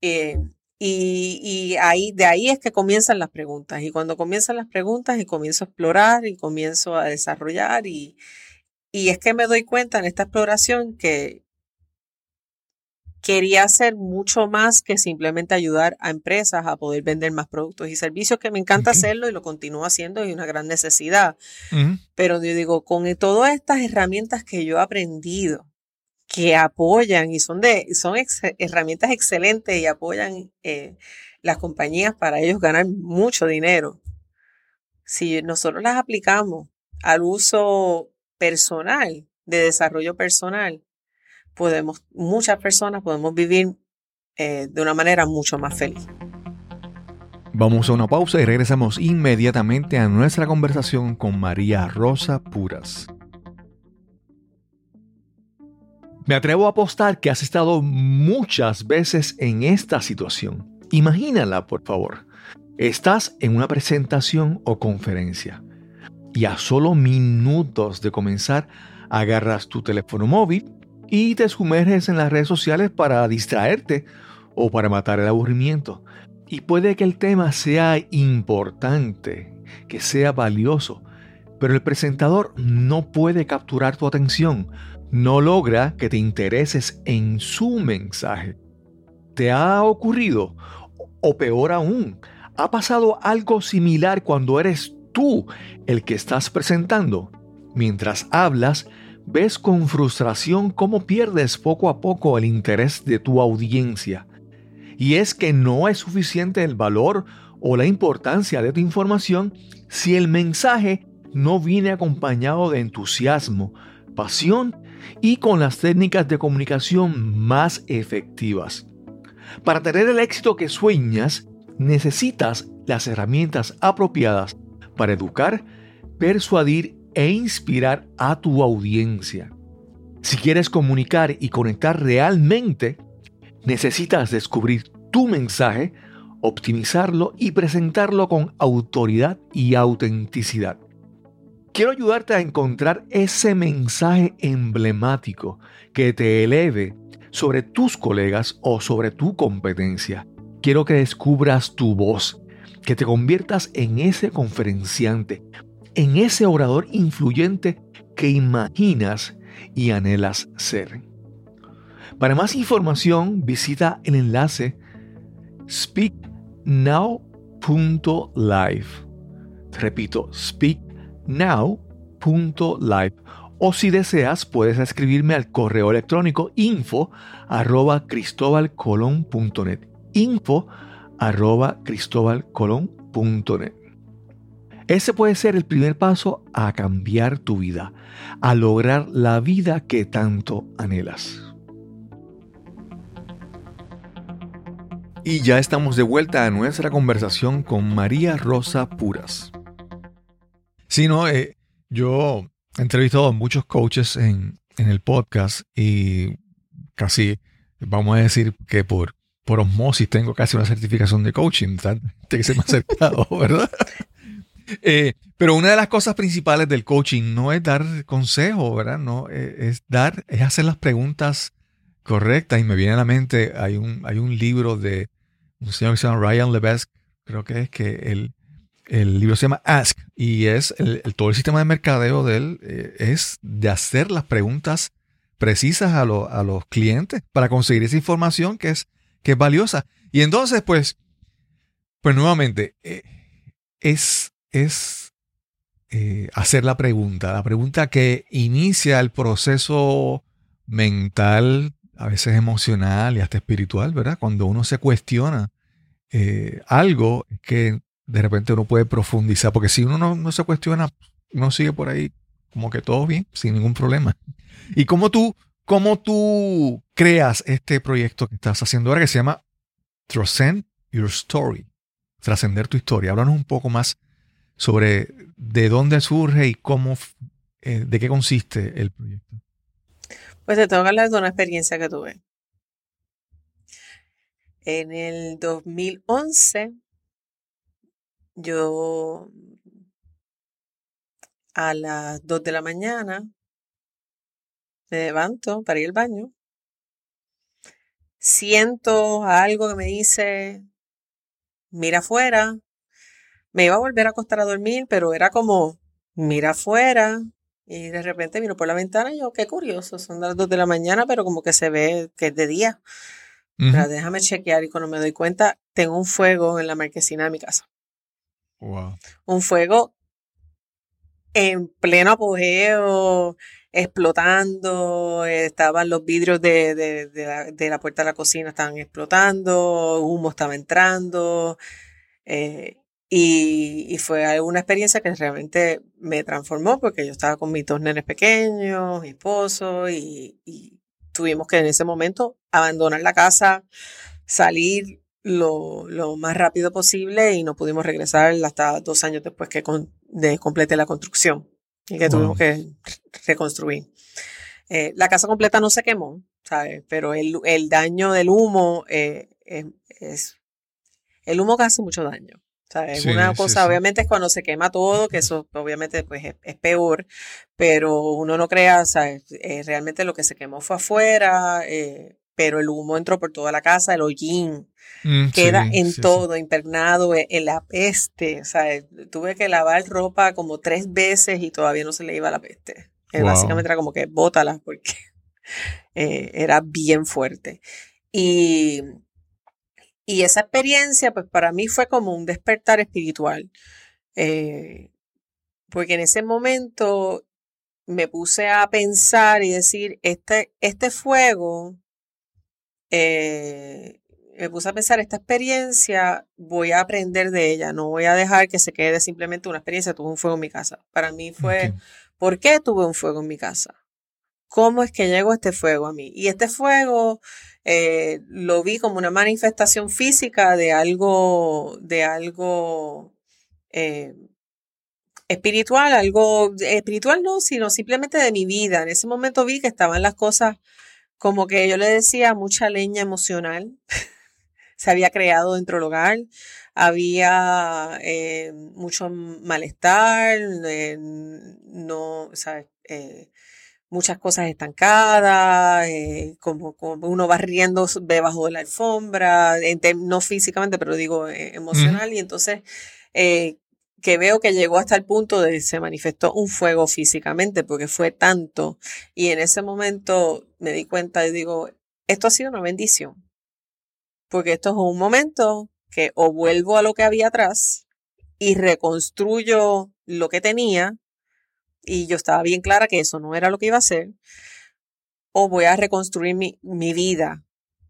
Eh, y, y, ahí, de ahí es que comienzan las preguntas. Y cuando comienzan las preguntas y comienzo a explorar y comienzo a desarrollar y, y es que me doy cuenta en esta exploración que, quería hacer mucho más que simplemente ayudar a empresas a poder vender más productos y servicios, que me encanta hacerlo y lo continúo haciendo y una gran necesidad. Pero yo digo, con todas estas herramientas que yo he aprendido, que apoyan y son, de, son herramientas excelentes y apoyan eh, las compañías para ellos ganar mucho dinero. Si nosotros las aplicamos al uso personal, de desarrollo personal, podemos, muchas personas podemos vivir eh, de una manera mucho más feliz. Vamos a una pausa y regresamos inmediatamente a nuestra conversación con María Rosa Puras. Me atrevo a apostar que has estado muchas veces en esta situación. Imagínala, por favor. Estás en una presentación o conferencia y a solo minutos de comenzar agarras tu teléfono móvil y te sumerges en las redes sociales para distraerte o para matar el aburrimiento. Y puede que el tema sea importante, que sea valioso, pero el presentador no puede capturar tu atención, no logra que te intereses en su mensaje. ¿Te ha ocurrido? O peor aún, ¿ha pasado algo similar cuando eres tú el que estás presentando? Mientras hablas, ves con frustración cómo pierdes poco a poco el interés de tu audiencia. Y es que no es suficiente el valor o la importancia de tu información si el mensaje no viene acompañado de entusiasmo, pasión y con las técnicas de comunicación más efectivas. Para tener el éxito que sueñas, necesitas las herramientas apropiadas para educar, persuadir e inspirar a tu audiencia. Si quieres comunicar y conectar realmente, necesitas descubrir tu mensaje, optimizarlo y presentarlo con autoridad y autenticidad. Quiero ayudarte a encontrar ese mensaje emblemático que te eleve sobre tus colegas o sobre tu competencia. Quiero que descubras tu voz, que te conviertas en ese conferenciante, en ese orador influyente que imaginas y anhelas ser. Para más información visita el enlace speaknow.live. Repito, speaknow.live. O si deseas, puedes escribirme al correo electrónico info arroba cristobalcolon.net. Info arroba cristobalcolon.net. Ese puede ser el primer paso a cambiar tu vida, a lograr la vida que tanto anhelas. Y ya estamos de vuelta a nuestra conversación con María Rosa Puras. Si no, eh, yo he entrevistado a muchos coaches en, el podcast y casi, vamos a decir que por, por osmosis tengo casi una certificación de coaching, que ¿verdad? Eh, pero una de las cosas principales del coaching no es dar consejo, ¿verdad? No, eh, es dar, es hacer las preguntas correctas. Y me viene a la mente, hay un, hay un libro de un señor que se llama Ryan Levesque, creo que es que el, el libro se llama Ask y es el, todo el sistema de mercadeo de él eh, es de hacer las preguntas precisas a, a, los clientes para conseguir esa información que es, que es valiosa. Y entonces, pues, pues nuevamente, es es eh, hacer la pregunta, la pregunta que inicia el proceso mental, a veces emocional y hasta espiritual, ¿verdad? Cuando uno se cuestiona eh, algo que de repente uno puede profundizar, porque si uno no, se cuestiona, uno sigue por ahí como que todo bien, sin ningún problema. ¿Y cómo tú, cómo tú creas este proyecto que estás haciendo ahora que se llama Transcend Your Story? Trascender tu historia. Háblanos un poco más sobre de dónde surge y cómo, eh, de qué consiste el proyecto. Pues te tengo que hablar de una experiencia que tuve. En el 2011, yo a las 2 de la mañana me levanto para ir al baño. Siento algo que me dice, mira afuera, me iba a volver a acostar a dormir, pero era como, mira afuera. Y de repente miro por la ventana y yo, qué curioso, son las 2 de la mañana, pero como que se ve que es de día. déjame chequear y cuando me doy cuenta, tengo un fuego en la marquesina de mi casa. Wow. Un fuego en pleno apogeo, explotando, estaban los vidrios de, de, la, puerta de la cocina, estaban explotando, humo estaba entrando. Eh, y, fue una experiencia que realmente me transformó porque yo estaba con mis dos nenes pequeños, mi esposo, y, tuvimos que en ese momento abandonar la casa, salir lo, más rápido posible y no pudimos regresar hasta dos años después que con, de complete la construcción y que tuvimos que reconstruir. Eh, la casa completa no se quemó, ¿sabes? Pero el, daño del humo eh, es, El humo hace mucho daño. Es una cosa, obviamente es cuando se quema todo, que eso obviamente pues es, peor, pero uno no crea, ¿sabes? Eh, realmente lo que se quemó fue afuera, eh, pero el humo entró por toda la casa, el hollín mm, queda en todo, impregnado e, en la peste, ¿sabes? Tuve que lavar ropa como tres veces y todavía no se le iba la peste. Eh, básicamente era como que bótala porque era bien fuerte. Y y esa experiencia, pues para mí fue como un despertar espiritual. Eh, porque en ese momento me puse a pensar y decir, este, este fuego, eh, me puse a pensar, esta experiencia voy a aprender de ella, no voy a dejar que se quede simplemente una experiencia, tuve un fuego en mi casa. Para mí fue, ¿por qué tuve un fuego en mi casa? ¿Cómo es que llegó este fuego a mí? Y este fuego eh, lo vi como una manifestación física de algo, de algo, eh, espiritual, algo espiritual no, sino simplemente de mi vida. En ese momento vi que estaban las cosas como que yo le decía mucha leña emocional. Se había creado dentro del hogar, había eh, mucho malestar, no, ¿sabes? Eh, muchas cosas estancadas, eh, como, como, uno va riendo debajo de la alfombra, no físicamente, pero digo eh, emocional, y entonces eh, que veo que llegó hasta el punto de se manifestó un fuego físicamente, porque fue tanto, y en ese momento me di cuenta y digo, esto ha sido una bendición, porque esto es un momento que o vuelvo a lo que había atrás y reconstruyo lo que tenía, y yo estaba bien clara que eso no era lo que iba a hacer, o voy a reconstruir mi, mi vida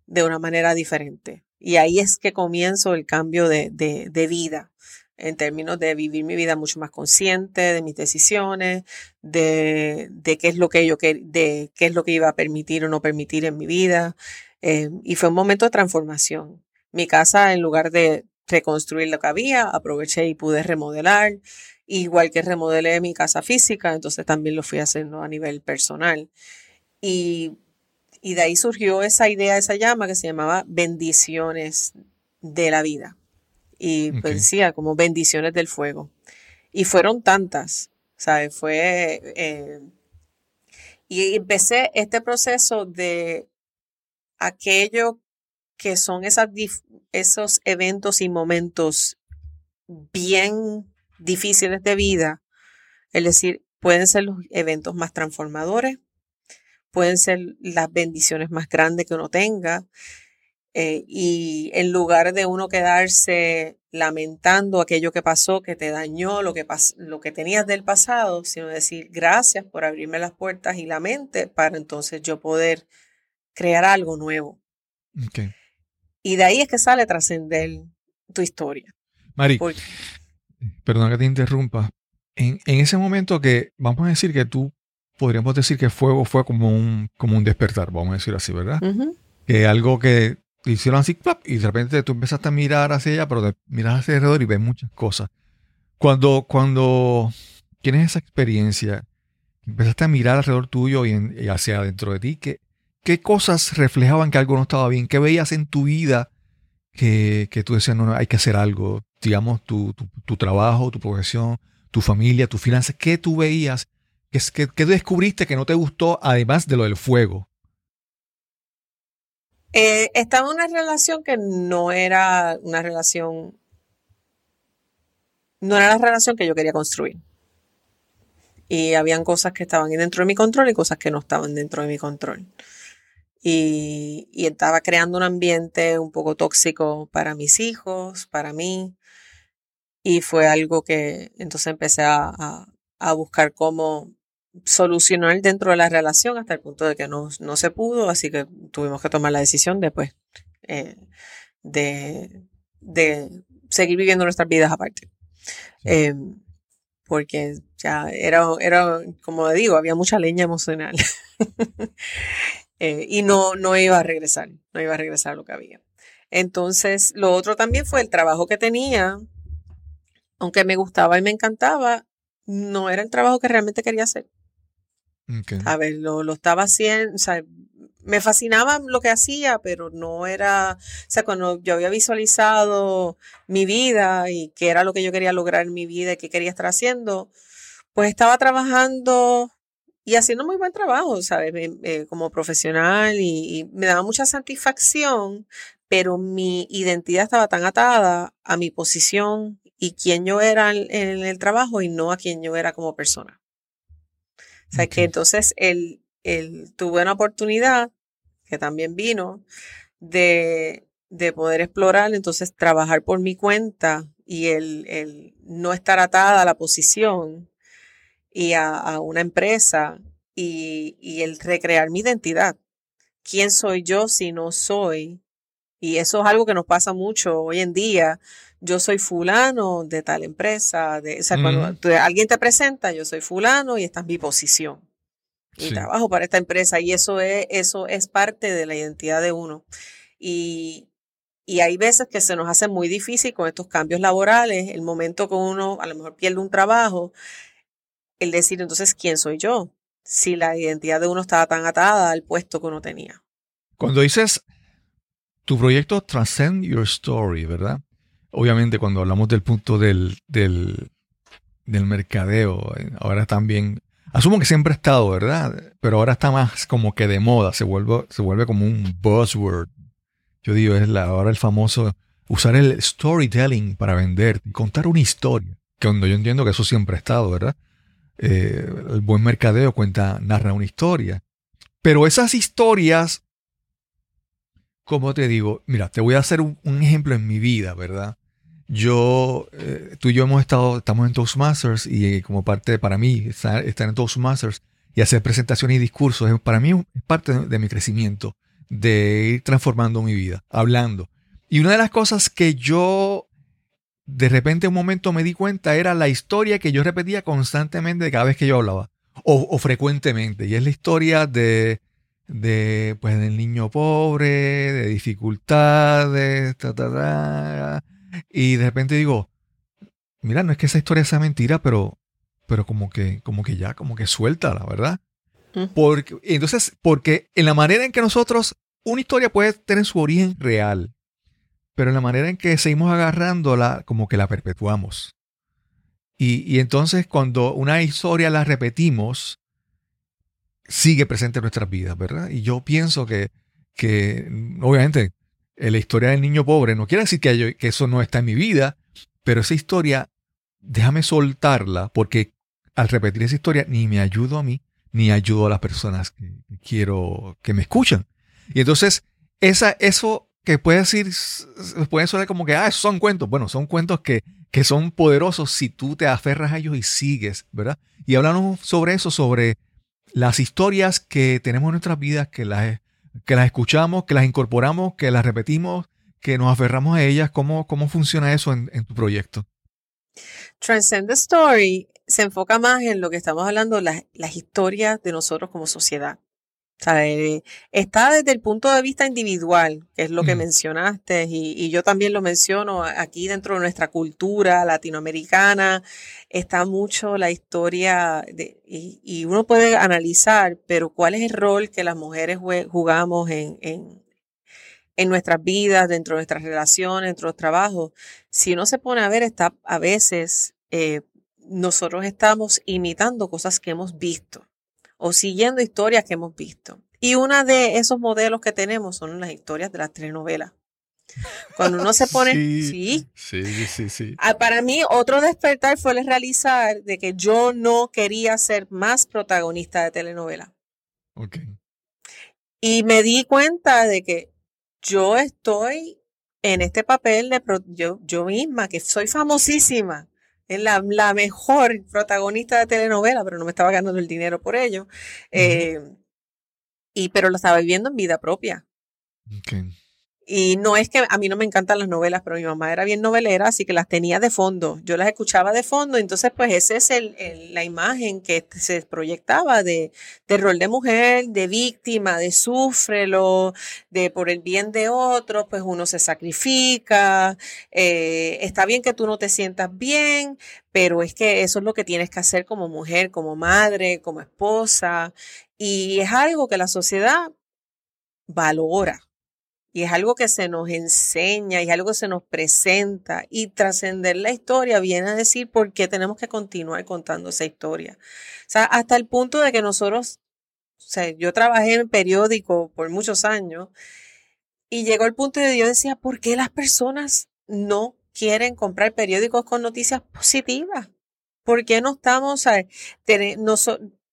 de una manera diferente. Y ahí es que comienzo el cambio de, de, vida en términos de vivir mi vida mucho más consciente de mis decisiones, de, de qué es lo que yo de qué es lo que iba a permitir o no permitir en mi vida. Eh, y fue un momento de transformación. Mi casa, en lugar de reconstruir lo que había, aproveché y pude remodelar igual que remodelé mi casa física, entonces también lo fui haciendo a nivel personal. Y, y de ahí surgió esa idea, esa llama que se llamaba bendiciones de la vida. Y pues decía como bendiciones del fuego. Y fueron tantas, ¿sabes? Fue... Eh, y empecé este proceso de aquello que son esas, esos eventos y momentos bien difíciles de vida, es decir, pueden ser los eventos más transformadores, pueden ser las bendiciones más grandes que uno tenga, eh, y en lugar de uno quedarse lamentando aquello que pasó, que te dañó, lo que, lo que tenías del pasado, sino decir gracias por abrirme las puertas y la mente para entonces yo poder crear algo nuevo. Y de ahí es que sale trascender tu historia. Mari, perdón que te interrumpa, en, ese momento que vamos a decir que tú, podríamos decir que fuego fue como un, como un despertar, vamos a decir así, ¿verdad? Que algo que hicieron así, y de repente tú empezaste a mirar hacia allá, pero miras hacia alrededor y ves muchas cosas. Cuando, cuando tienes esa experiencia, empezaste a mirar alrededor tuyo y, hacia adentro de ti, ¿qué, ¿qué cosas reflejaban que algo no estaba bien? ¿Qué veías en tu vida que, que tú decías, no, no, hay que hacer algo? digamos, tu, tu, trabajo, tu profesión, tu familia, tus finanzas, ¿qué tú veías? ¿Qué, qué, descubriste que no te gustó además de lo del fuego? Eh, estaba en una relación que no era una relación, no era la relación que yo quería construir. Y habían cosas que estaban dentro de mi control y cosas que no estaban dentro de mi control. Y, y estaba creando un ambiente un poco tóxico para mis hijos, para mí. Y fue algo que entonces empecé a, a, buscar cómo solucionar dentro de la relación hasta el punto de que no, no se pudo, así que tuvimos que tomar la decisión después eh, de, de, seguir viviendo nuestras vidas aparte. Eh, porque ya era, era, como digo, había mucha leña emocional. eh, y no, no iba a regresar, no iba a regresar lo que había. Entonces, lo otro también fue el trabajo que tenía aunque me gustaba y me encantaba, no era el trabajo que realmente quería hacer. A ver, lo, lo, estaba haciendo, o sea, me fascinaba lo que hacía, pero no era, o sea, cuando yo había visualizado mi vida y qué era lo que yo quería lograr en mi vida y qué quería estar haciendo, pues estaba trabajando y haciendo muy buen trabajo, ¿sabes? Eh, como profesional y, y, me daba mucha satisfacción, pero mi identidad estaba tan atada a mi posición y quién yo era en el trabajo y no a quién yo era como persona. O sea que entonces él, él tuve una oportunidad que también vino de, de poder explorar, entonces trabajar por mi cuenta y el, el no estar atada a la posición y a, a una empresa y, y, el recrear mi identidad. ¿Quién soy yo si no soy? Y eso es algo que nos pasa mucho hoy en día yo soy fulano de tal empresa, de, o sea, cuando alguien te presenta, yo soy fulano y esta es mi posición. Y trabajo para esta empresa y eso es, eso es parte de la identidad de uno. Y, Y hay veces que se nos hace muy difícil con estos cambios laborales, el momento que uno a lo mejor pierde un trabajo, el decir entonces, ¿quién soy yo? Si la identidad de uno estaba tan atada al puesto que uno tenía. Cuando dices, tu proyecto Transcend Your Story, ¿verdad? Obviamente cuando hablamos del punto del, del, mercadeo, eh, ahora también, asumo que siempre ha estado, ¿verdad? Pero ahora está más como que de moda, se vuelve, se vuelve como un buzzword yo digo, es la, ahora el famoso usar el storytelling para vender, contar una historia, que cuando yo entiendo que eso siempre ha estado, ¿verdad? Eh, el buen mercadeo cuenta, narra una historia. Pero esas historias, como te digo, mira, te voy a hacer un, ejemplo en mi vida, ¿verdad? Yo, eh, tú y yo hemos estado, estamos en Toastmasters y como parte para mí, estar, estar en Toastmasters y hacer presentaciones y discursos, para mí es parte de mi crecimiento de ir transformando mi vida, hablando. Y una de las cosas que yo de repente un momento me di cuenta era la historia que yo repetía constantemente cada vez que yo hablaba, o, frecuentemente, y es la historia de, de, pues, del niño pobre, de dificultades, y de repente digo, mira, no es que esa historia sea mentira, pero, pero como que, como que ya, como que suelta, la verdad. Porque, entonces, porque en la manera en que nosotros, una historia puede tener su origen real, pero la manera en que seguimos agarrándola, como que la perpetuamos. Y, entonces cuando una historia la repetimos, sigue presente en nuestras vidas, ¿verdad? Y yo pienso que, que obviamente, la historia del niño pobre no quiere decir que, que eso no está en mi vida, pero esa historia, déjame soltarla, porque al repetir esa historia ni me ayudo a mí, ni ayudo a las personas que, quiero que me escuchan. Y entonces, esa, eso que puede decir, puede sonar como que, ah, son cuentos. Bueno, son cuentos que, que son poderosos si tú te aferras a ellos y sigues, ¿verdad? Y hablamos sobre eso, sobre las historias que tenemos en nuestras vidas, que las, que las escuchamos, que las incorporamos, que las repetimos, que nos aferramos a ellas. ¿Cómo, cómo funciona eso en, en tu proyecto? Transcend the Story se enfoca más en lo que estamos hablando, las, las historias de nosotros como sociedad. O sea, eh, está desde el punto de vista individual, que es lo que mencionaste, y, yo también lo menciono aquí dentro de nuestra cultura latinoamericana, está mucho la historia, de, y, uno puede analizar, pero cuál es el rol que las mujeres jugamos en, en, en nuestras vidas, dentro de nuestras relaciones, dentro de los trabajos. Si uno se pone a ver, está a veces eh, nosotros estamos imitando cosas que hemos visto o siguiendo historias que hemos visto. Y una de esos modelos que tenemos son las historias de las telenovelas. Cuando uno se pone, sí, sí, sí, sí, ah, Para mí, otro despertar fue el realizar de que yo no quería ser más protagonista de telenovela. Ok. Y me di cuenta de que yo estoy en este papel de yo, yo misma, que soy famosísima, es la, mejor protagonista de telenovela, pero no me estaba ganando el dinero por ello. Eh, y, pero lo estaba viviendo en vida propia. Y no es que a mí no me encantan las novelas, pero mi mamá era bien novelera, así que las tenía de fondo. Yo las escuchaba de fondo, entonces pues esa es el, la imagen que se proyectaba de, de, rol de mujer, de víctima, de sufrelo, de por el bien de otros, pues uno se sacrifica. Eh, está bien que tú no te sientas bien, pero es que eso es lo que tienes que hacer como mujer, como madre, como esposa. Y es algo que la sociedad valora y es algo que se nos enseña, y es algo que se nos presenta. Y trascender la historia viene a decir por qué tenemos que continuar contando esa historia. O sea, hasta el punto de que nosotros, o sea, yo trabajé en periódico por muchos años y llegó el punto de yo decía, ¿por qué las personas no quieren comprar periódicos con noticias positivas? ¿Por qué no estamos, a,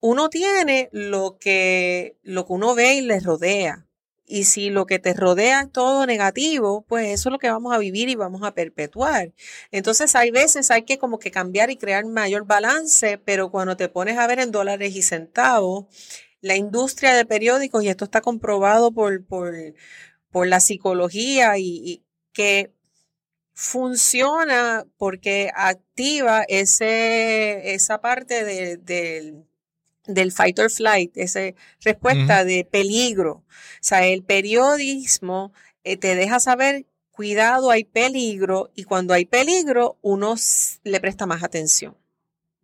uno tiene lo que, lo que uno ve y le rodea y si lo que te rodea es todo negativo, pues eso es lo que vamos a vivir y vamos a perpetuar. Entonces hay veces hay que como que cambiar y crear mayor balance, pero cuando te pones a ver en dólares y centavos, la industria de periódicos, y esto está comprobado por, por, por la psicología y, que funciona porque activa ese, esa parte del del fight or flight, esa respuesta de peligro. O sea, el periodismo eh, te deja saber cuidado, hay peligro, y cuando hay peligro, uno le presta más atención.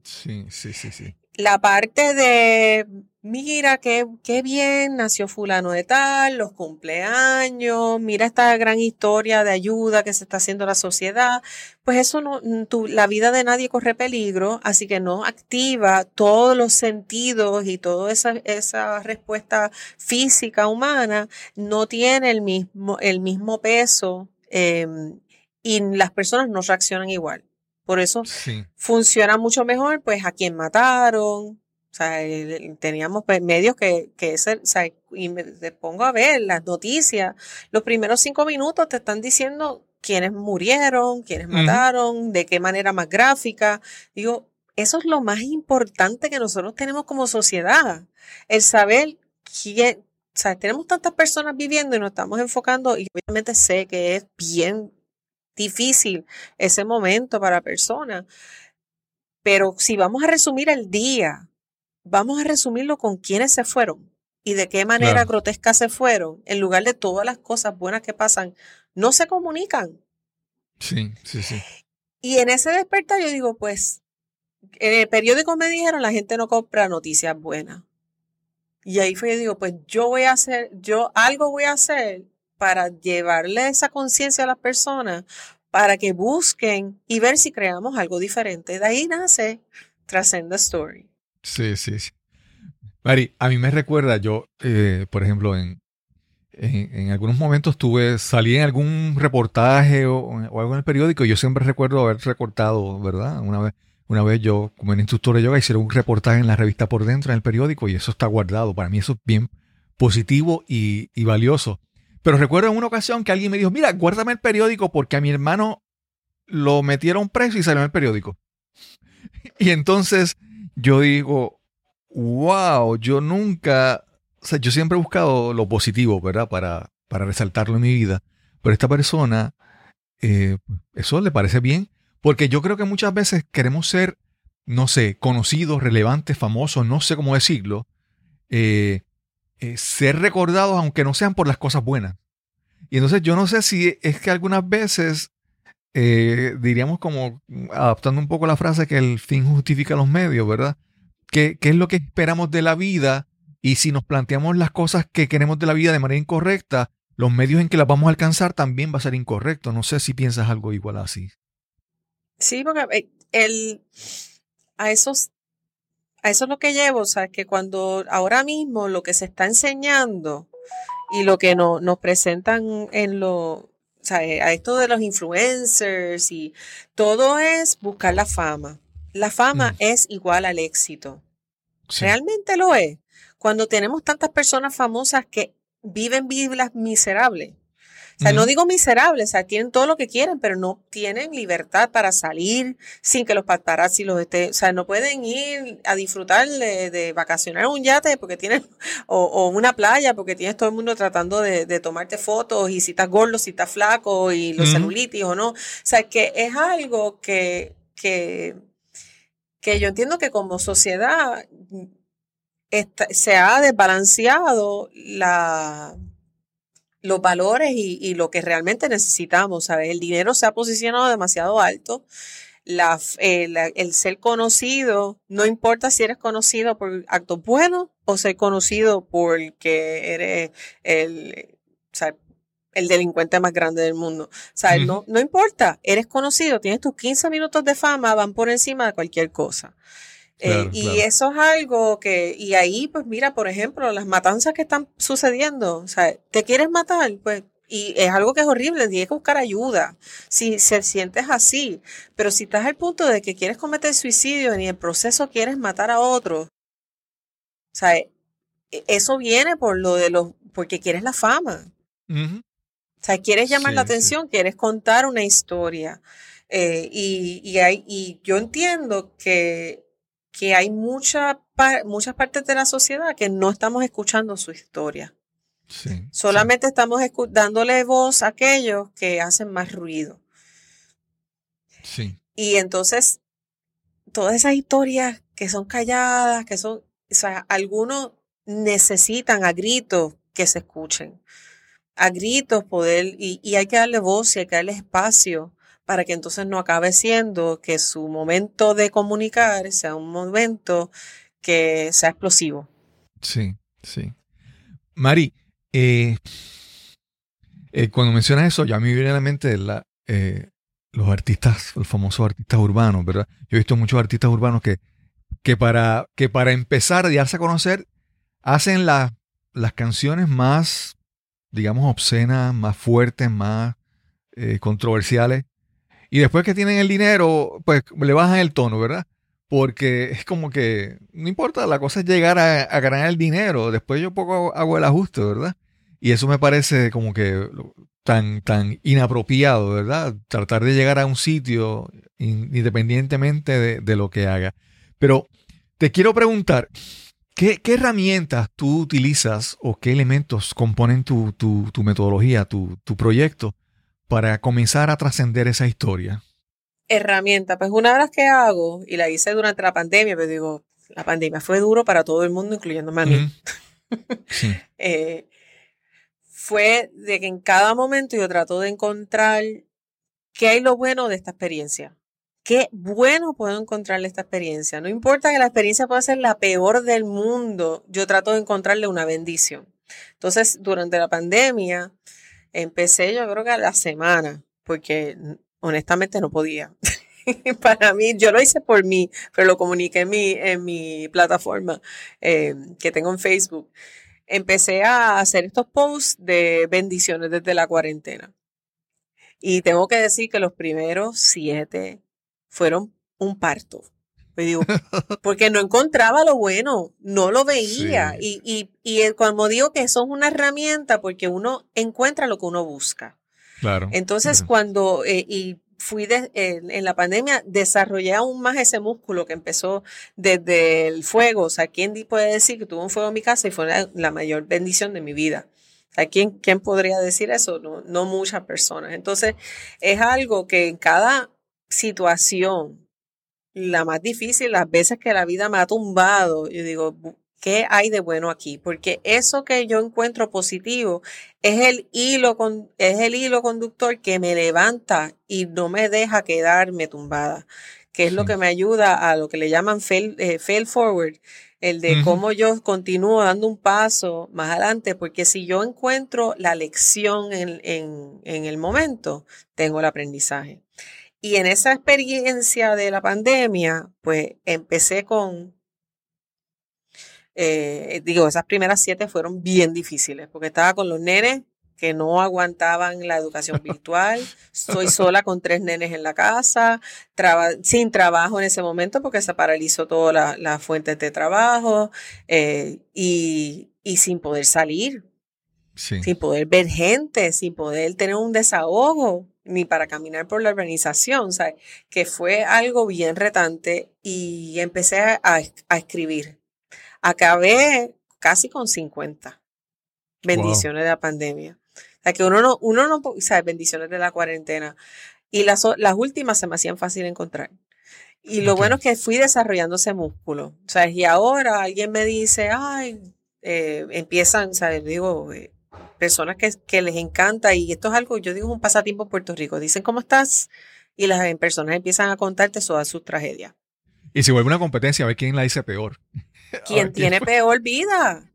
Sí, sí, sí, sí. La parte de mira qué, qué bien nació fulano de tal, los cumpleaños, mira esta gran historia de ayuda que se está haciendo la sociedad, pues eso no, tu, la vida de nadie corre peligro, así que no activa todos los sentidos y toda esa, esa respuesta física humana, no tiene el mismo, el mismo peso em, y las personas no reaccionan igual. Por eso funciona mucho mejor, pues, a quien mataron, o sea, teníamos pues, medios que, que ese, o sea, y me pongo a ver las noticias. Los primeros cinco minutos te están diciendo quiénes murieron, quiénes mataron, de qué manera más gráfica. Digo, eso es lo más importante que nosotros tenemos como sociedad. El saber quién, o sea, tenemos tantas personas viviendo y nos estamos enfocando y obviamente sé que es bien difícil ese momento para personas. Pero si vamos a resumir el día, vamos a resumirlo con quiénes se fueron y de qué manera grotesca se fueron, en lugar de todas las cosas buenas que pasan, no se comunican. Sí, sí, sí. Y en ese despertar yo digo, pues, en el periódico me dijeron, la gente no compra noticias buenas. Y ahí fue, yo digo, pues yo voy a hacer, yo algo voy a hacer para llevarle esa conciencia a las personas, para que busquen y ver si creamos algo diferente. De ahí nace Trascenda Story. Sí, sí, sí. Mari, a mí me recuerda, yo, eh, por ejemplo, en, en, algunos momentos tuve, salí en algún reportaje o, algo en el periódico y yo siempre recuerdo haber recortado, ¿verdad? Una vez, una vez yo, como instructor de yoga, hicieron un reportaje en la revista por dentro, en el periódico, y eso está guardado. Para mí eso es bien positivo y, y valioso. Pero recuerdo en una ocasión que alguien me dijo, mira, guárdame el periódico porque a mi hermano lo metieron preso y salió en el periódico. Y entonces yo digo, wow, yo nunca, o sea, yo siempre he buscado lo positivo, ¿verdad? Para, para resaltarlo en mi vida. Pero esta persona, eh, eso le parece bien, porque yo creo que muchas veces queremos ser, no sé, conocidos, relevantes, famosos, no sé cómo decirlo, eh, eh, ser recordados aunque no sean por las cosas buenas. Y entonces yo no sé si es que algunas veces eh, diríamos como adaptando un poco la frase que el fin justifica los medios, ¿verdad? ¿Qué, ¿Qué, es lo que esperamos de la vida? Y si nos planteamos las cosas que queremos de la vida de manera incorrecta, los medios en que las vamos a alcanzar también va a ser incorrecto. No sé si piensas algo igual así. Sí, porque eh, el, a esos a eso es lo que llevo, o sea, que cuando ahora mismo lo que se está enseñando y lo que no, nos presentan en lo, o sea, eh, a esto de los influencers y todo es buscar la fama. La fama mm. es igual al éxito. Realmente lo es. Cuando tenemos tantas personas famosas que viven vidas miserables, o sea, no digo miserables, o sea, tienen todo lo que quieren, pero no tienen libertad para salir sin que los paparazzi los estén, o sea, no pueden ir a disfrutar de, vacacionar en un yate porque tienen, o, una playa porque tienes todo el mundo tratando de, tomarte fotos y si estás gordo, si estás flaco y los celulitis o no. O sea, que es algo que, que, que yo entiendo que como sociedad se ha desbalanceado la los valores y, lo que realmente necesitamos, ¿sabes? El dinero se ha posicionado demasiado alto. La, eh, el ser conocido, no importa si eres conocido por actos buenos o ser conocido porque eres el, el delincuente más grande del mundo. No, no importa, eres conocido, tienes tus 15 minutos de fama, van por encima de cualquier cosa. Eh, y eso es algo que, y ahí, pues mira, por ejemplo, las matanzas que están sucediendo, o sea, ¿te quieres matar? Pues, y es algo que es horrible, tienes que buscar ayuda, si se sientes así, pero si estás al punto de que quieres cometer suicidio y en el proceso quieres matar a otro, o sea, e, eso viene por lo de los, porque quieres la fama. O sea, quieres llamar la atención, quieres contar una historia. Eh, y, y, hay, y yo entiendo que que hay mucha, muchas partes de la sociedad que no estamos escuchando su historia. Solamente estamos dándole voz a aquellos que hacen más ruido. Sí. Y entonces, todas esas historias que son calladas, que son, o sea, algunos necesitan a gritos que se escuchen. a gritos poder, y, y hay que darle voz y hay que darle espacio para que entonces no acabe siendo que su momento de comunicar sea un momento que sea explosivo. Sí, sí. Mari, eh, eh, cuando mencionas eso, ya me viene a la mente la, eh, los artistas, los famosos artistas urbanos, ¿verdad? Yo he visto muchos artistas urbanos que, que, para, que para empezar a darse a conocer, hacen las canciones más, digamos, obscenas, más fuertes, más controversiales. Y después que tienen el dinero, pues le bajan el tono, ¿verdad? Porque es como que, no importa, la cosa es llegar a, ganar el dinero. Después yo poco hago el ajuste, ¿verdad? Y eso me parece como que tan, tan inapropiado, ¿verdad? Tratar de llegar a un sitio independientemente de, lo que haga. Pero te quiero preguntar, ¿qué, herramientas tú utilizas o qué elementos componen tu, metodología, tu, proyecto, para comenzar a trascender esa historia? Herramienta, pues una de las que hago, y la hice durante la pandemia, pero digo, la pandemia fue duro para todo el mundo, incluyéndome a mí. Sí. Eh, fue de que en cada momento yo trato de encontrar qué hay lo bueno de esta experiencia. Qué bueno puedo encontrarle esta experiencia. No importa que la experiencia pueda ser la peor del mundo, yo trato de encontrarle una bendición. Entonces, durante la pandemia, empecé yo creo que a la semana, porque honestamente no podía. Para mí, yo lo hice por mí, pero lo comuniqué en mi, en mi plataforma eh, que tengo en Facebook empecé a hacer estos posts de bendiciones desde la cuarentena. Y tengo que decir que los primeros siete fueron un parto. porque no encontraba lo bueno, no lo veía. Y, y, y cuando digo que eso es una herramienta, porque uno encuentra lo que uno busca. Claro. Entonces, cuando, eh, y fui en, la pandemia, desarrollé aún más ese músculo que empezó desde el fuego. O sea, ¿quién puede decir que tuvo un fuego en mi casa y fue la, mayor bendición de mi vida? O sea, ¿quién, ¿quién podría decir eso? No, no muchas personas. Entonces, es algo que en cada situación, la más difícil, las veces que la vida me ha tumbado, yo digo, ¿Qué hay de bueno aquí? Porque eso que yo encuentro positivo es el hilo, con, es el hilo conductor que me levanta y no me deja quedarme tumbada, que es lo que me ayuda a lo que le llaman fail, eh, forward, el de cómo yo continúo dando un paso más adelante, porque si yo encuentro la lección en, en el momento, tengo el aprendizaje. Y en esa experiencia de la pandemia, pues empecé con eh, digo, esas primeras siete fueron bien difíciles porque estaba con los nenes que no aguantaban la educación virtual. Soy sola con tres nenes en la casa, sin trabajo en ese momento porque se paralizó todas las la fuentes de trabajo eh, y, sin poder salir, sin poder ver gente, sin poder tener un desahogo ni para caminar por la organización, que fue algo bien retante y empecé a escribir Acabé casi con 50 bendiciones de la pandemia. O sea, que uno no, uno no, sea, bendiciones de la cuarentena. Y las, las últimas se me hacían fácil encontrar. Y lo bueno es que fui desarrollando ese músculo. O sea, y ahora alguien me dice, ay, eh, empiezan, ¿sabes? Digo, eh, personas que, que, les encanta, y esto es algo, yo digo, un pasatiempo en Puerto Rico. Dicen, ¿cómo estás? Y las personas empiezan a contarte todas sus tragedias. Y se vuelve una competencia a ver quién la dice peor. ¿Quién tiene peor vida?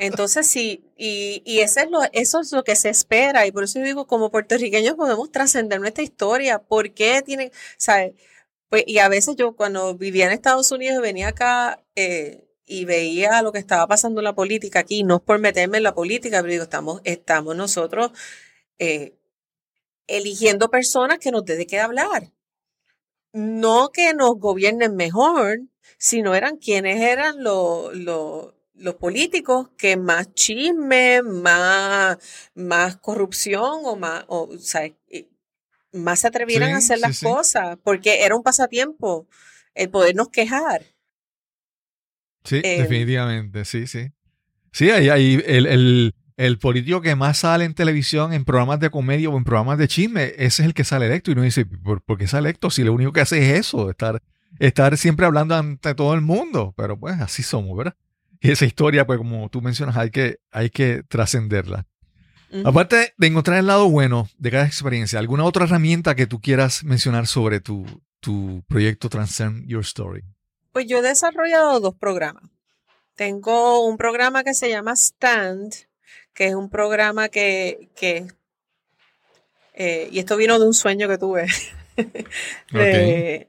Entonces, sí, y, y eso, es lo, eso es lo que se espera. Y por eso digo, como puertorriqueños podemos trascender nuestra historia. ¿Por qué tienen, sabes? Pues, y a veces yo cuando vivía en Estados Unidos venía acá eh, y veía lo que estaba pasando en la política aquí, no es por meterme en la política, pero digo, estamos, estamos nosotros eh, eligiendo personas que nos den que hablar. No que nos gobiernen mejor, sino eran quienes eran los, los, políticos que más chisme, más, más corrupción o más, o, sea, más se atrevieran a hacer las cosas, porque era un pasatiempo el podernos quejar. Sí, definitivamente, sí, sí. Sí, ahí, ahí el, el, el, político que más sale en televisión, en programas de comedia o en programas de chisme, ese es el que sale electo. Y uno dice, ¿por, ¿por qué sale electo? Si lo único que hace es eso, estar estar siempre hablando ante todo el mundo, pero pues así somos, ¿verdad? Y esa historia, pues como tú mencionas, hay que, hay que trascenderla. Aparte de encontrar el lado bueno de cada experiencia, ¿alguna otra herramienta que tú quieras mencionar sobre tu, tu proyecto Transcend Your Story? Pues yo he desarrollado dos programas. Tengo un programa que se llama Stand, que es un programa que, que eh, y esto vino de un sueño que tuve, eh,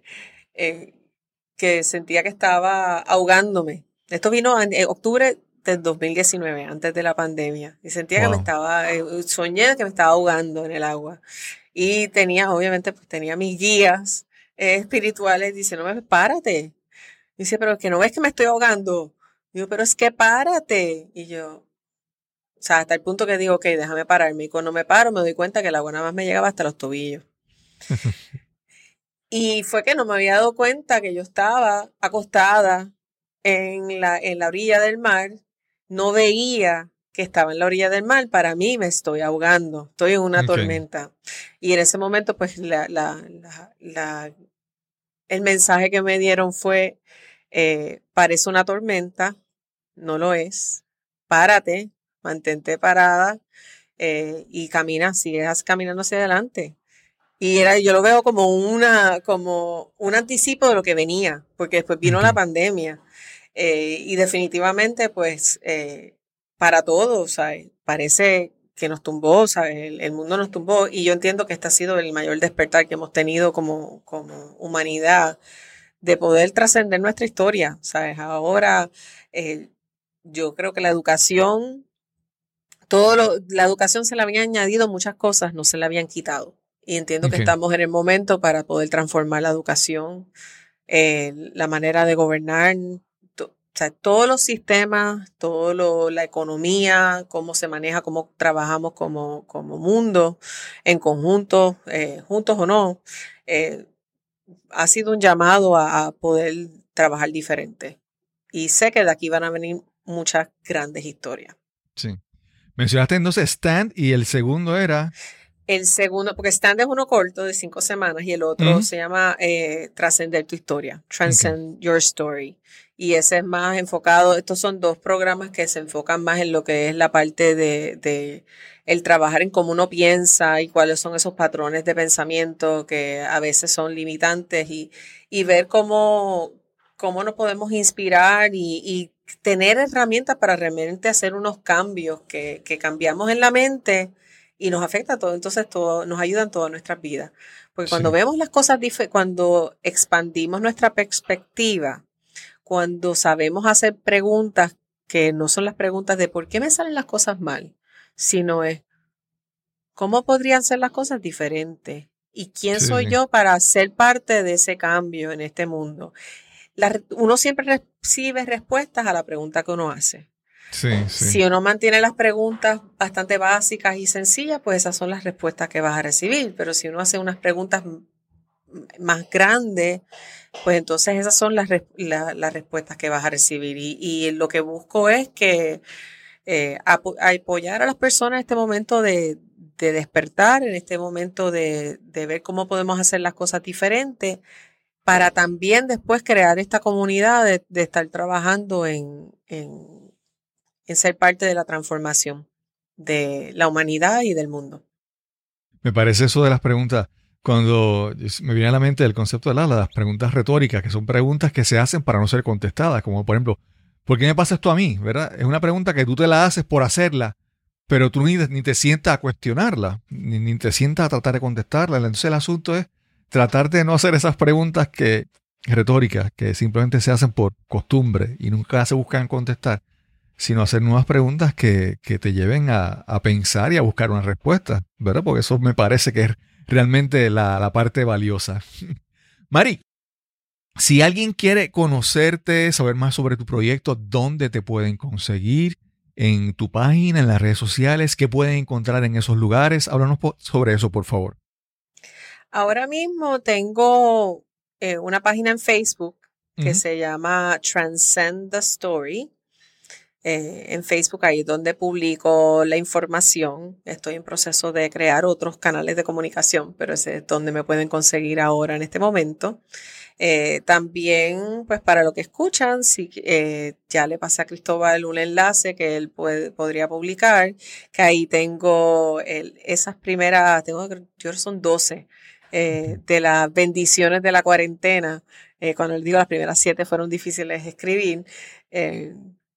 que sentía que estaba ahogándome. Esto vino en octubre del 2019, antes de la pandemia, y sentía que me estaba, eh, soñé que me estaba ahogando en el agua. Y tenía, obviamente, pues tenía mis guías espirituales diciéndome, párate. Dice, pero que no ves que me estoy ahogando. Digo, pero es que párate. Y yo, o sea, hasta el punto que digo, ok, déjame pararme. Y cuando me paro me doy cuenta que el agua nada más me llegaba hasta los tobillos. y fue que no me había dado cuenta que yo estaba acostada en la, en la orilla del mar. No veía que estaba en la orilla del mar, para mí me estoy ahogando, estoy en una tormenta. Y en ese momento, pues, la, la, la, el mensaje que me dieron fue, eh, parece una tormenta, no lo es, párate, mantente parada eh, y camina, sigues caminando hacia adelante. Y era, yo lo veo como una, como un anticipo de lo que venía, porque después vino la pandemia. Eh, y definitivamente, pues, eh, para todos, parece que nos tumbó, ¿sabes? El, mundo nos tumbó. Y yo entiendo que este ha sido el mayor despertar que hemos tenido como, como humanidad de poder trascender nuestra historia, ¿sabes? Ahora, yo creo que la educación todo lo, la educación se le había añadido muchas cosas, no se le habían quitado. Y entiendo que estamos en el momento para poder transformar la educación, eh, la manera de gobernar, o sea, todos los sistemas, todo la economía, cómo se maneja, cómo trabajamos como, como mundo, en conjunto, eh, juntos o no, eh, ha sido un llamado a, a poder trabajar diferente. Y sé que de aquí van a venir muchas grandes historias. Sí. Mencionaste entonces Stand y el segundo era... El segundo, porque Stand es uno corto de cinco semanas y el otro se llama eh, Trascender tu historia, Transcend Your Story. Y ese es más enfocado, estos son dos programas que se enfocan más en lo que es la parte de, de el trabajar en cómo uno piensa y cuáles son esos patrones de pensamiento que a veces son limitantes y, y ver cómo, cómo nos podemos inspirar y, y tener herramientas para realmente hacer unos cambios que, que cambiamos en la mente y nos afecta todo, entonces todo, nos ayuda en toda nuestra vida. Porque cuando vemos las cosas, cuando expandimos nuestra perspectiva, cuando sabemos hacer preguntas que no son las preguntas de por qué me salen las cosas mal, sino es cómo podrían ser las cosas diferentes y quién soy yo para ser parte de ese cambio en este mundo uno siempre recibe respuestas a la pregunta que uno hace. Si uno mantiene las preguntas bastante básicas y sencillas, pues esas son las respuestas que vas a recibir. Pero si uno hace unas preguntas más grandes, pues entonces esas son las, las respuestas que vas a recibir. Y, lo que busco es que eh, apoyar a las personas en este momento de, despertar, en este momento de, ver cómo podemos hacer las cosas diferentes para también después crear esta comunidad de, estar trabajando en, en, ser parte de la transformación de la humanidad y del mundo. Me parece eso de las preguntas, cuando me viene a la mente el concepto de las preguntas retóricas, que son preguntas que se hacen para no ser contestadas, como por ejemplo, ¿por qué me pasa esto a mí? ¿Verdad? Es una pregunta que tú te la haces por hacerla, pero tú ni, ni te sientas a cuestionarla, ni, te sientas a tratar de contestarla. Entonces el asunto es tratar de no hacer esas preguntas que retóricas que simplemente se hacen por costumbre y nunca se buscan contestar, sino hacer nuevas preguntas que, te lleven a, pensar y a buscar una respuesta, ¿verdad? Porque eso me parece que es realmente la, la parte valiosa. Mari, si alguien quiere conocerte, saber más sobre tu proyecto, ¿dónde te pueden conseguir? En tu página, en las redes sociales, ¿qué pueden encontrar en esos lugares? Háblanos sobre eso, por favor. Ahora mismo tengo eh, una página en Facebook que se llama Transcend the Story. Eh, en Facebook ahí es donde publico la información. Estoy en proceso de crear otros canales de comunicación, pero ese es donde me pueden conseguir ahora en este momento. Eh, también, pues para lo que escuchan, si eh, ya le pasé a Cristóbal un enlace que él puede, podría publicar, que ahí tengo esas primeras, tengo yo creo que son 12 eh, de las bendiciones de la cuarentena. cuando él digo las primeras siete fueron difíciles de escribir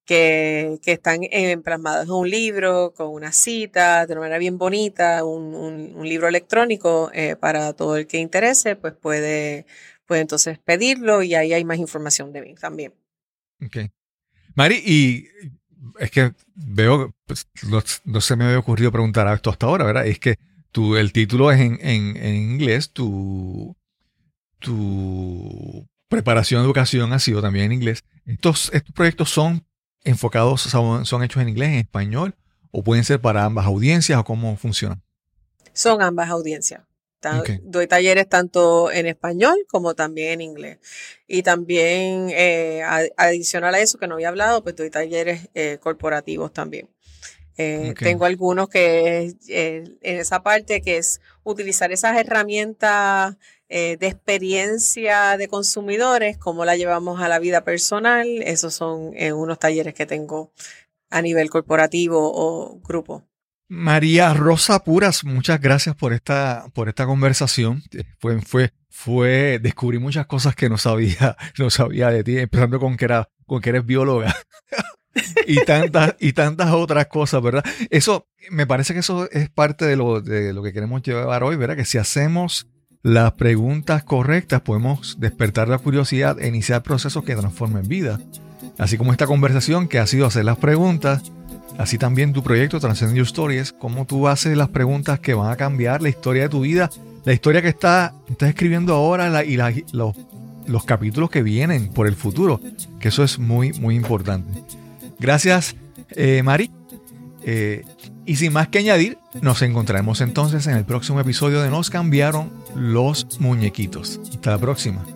que, están plasmados en un libro, con una cita, de una manera bien bonita, un, libro electrónico eh, para todo el que interese, pues puede, puede entonces pedirlo y ahí hay más información de mí también. Ok. Mari, y es que veo, pues, no, se me había ocurrido preguntar esto hasta ahora, ¿verdad? Es que tu, el título es en, en, inglés, tu, tu preparación de educación ha sido también en inglés. Estos, estos proyectos son enfocados, son, hechos en inglés, en español, o pueden ser para ambas audiencias o cómo funcionan? Son ambas audiencias. Doy talleres tanto en español como también en inglés. Y también, eh, adicional a eso que no había hablado, pues doy talleres eh, corporativos también. Eh, tengo algunos que en esa parte que es utilizar esas herramientas de experiencia de consumidores, cómo la llevamos a la vida personal. Esos son unos talleres que tengo a nivel corporativo o grupo. María Rosa Puras, muchas gracias por esta, por esta conversación. Fue, fue, fue, descubrí muchas cosas que no sabía, no sabía de ti, empezando con que, era, con que eres bióloga. y tantas, y tantas otras cosas, ¿verdad? Eso, me parece que eso es parte de lo, de lo que queremos llevar hoy, ¿verdad? Que si hacemos las preguntas correctas, podemos despertar la curiosidad e iniciar procesos que transformen vida. Así como esta conversación que ha sido hacer las preguntas Así también tu proyecto Transcend Your Stories, cómo tú haces las preguntas que van a cambiar la historia de tu vida, la historia que está, estás escribiendo ahora y los, capítulos que vienen por el futuro, que eso es muy, muy importante. Gracias, eh, Mari. Eh, y sin más que añadir, nos encontraremos entonces en el próximo episodio de Nos cambiaron los muñequitos. Hasta la próxima.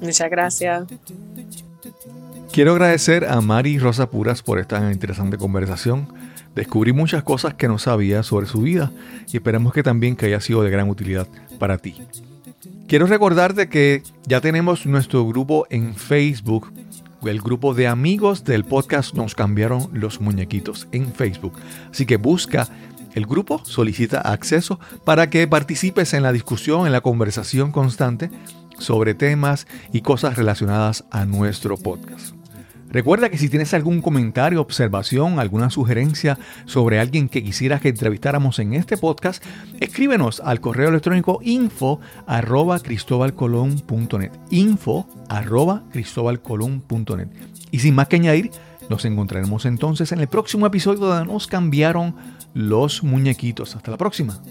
Muchas gracias. Quiero agradecer a Mari Rosa Puras por esta interesante conversación. Descubrí muchas cosas que no sabía sobre su vida y esperemos que también que haya sido de gran utilidad para ti. Quiero recordarte que ya tenemos nuestro grupo en Facebook, el grupo de amigos del podcast Nos cambiaron los muñequitos en Facebook. Así que busca el grupo, solicita acceso para que participes en la discusión, en la conversación constante sobre temas y cosas relacionadas a nuestro podcast. Recuerda que si tienes algún comentario, observación, alguna sugerencia sobre alguien que quisieras que entrevistáramos en este podcast, escríbenos al correo electrónico info arroba cristobalcolón.net. Info arroba cristobalcolón.net. Y sin más que añadir, nos encontraremos entonces en el próximo episodio donde nos cambiaron los muñequitos. Hasta la próxima.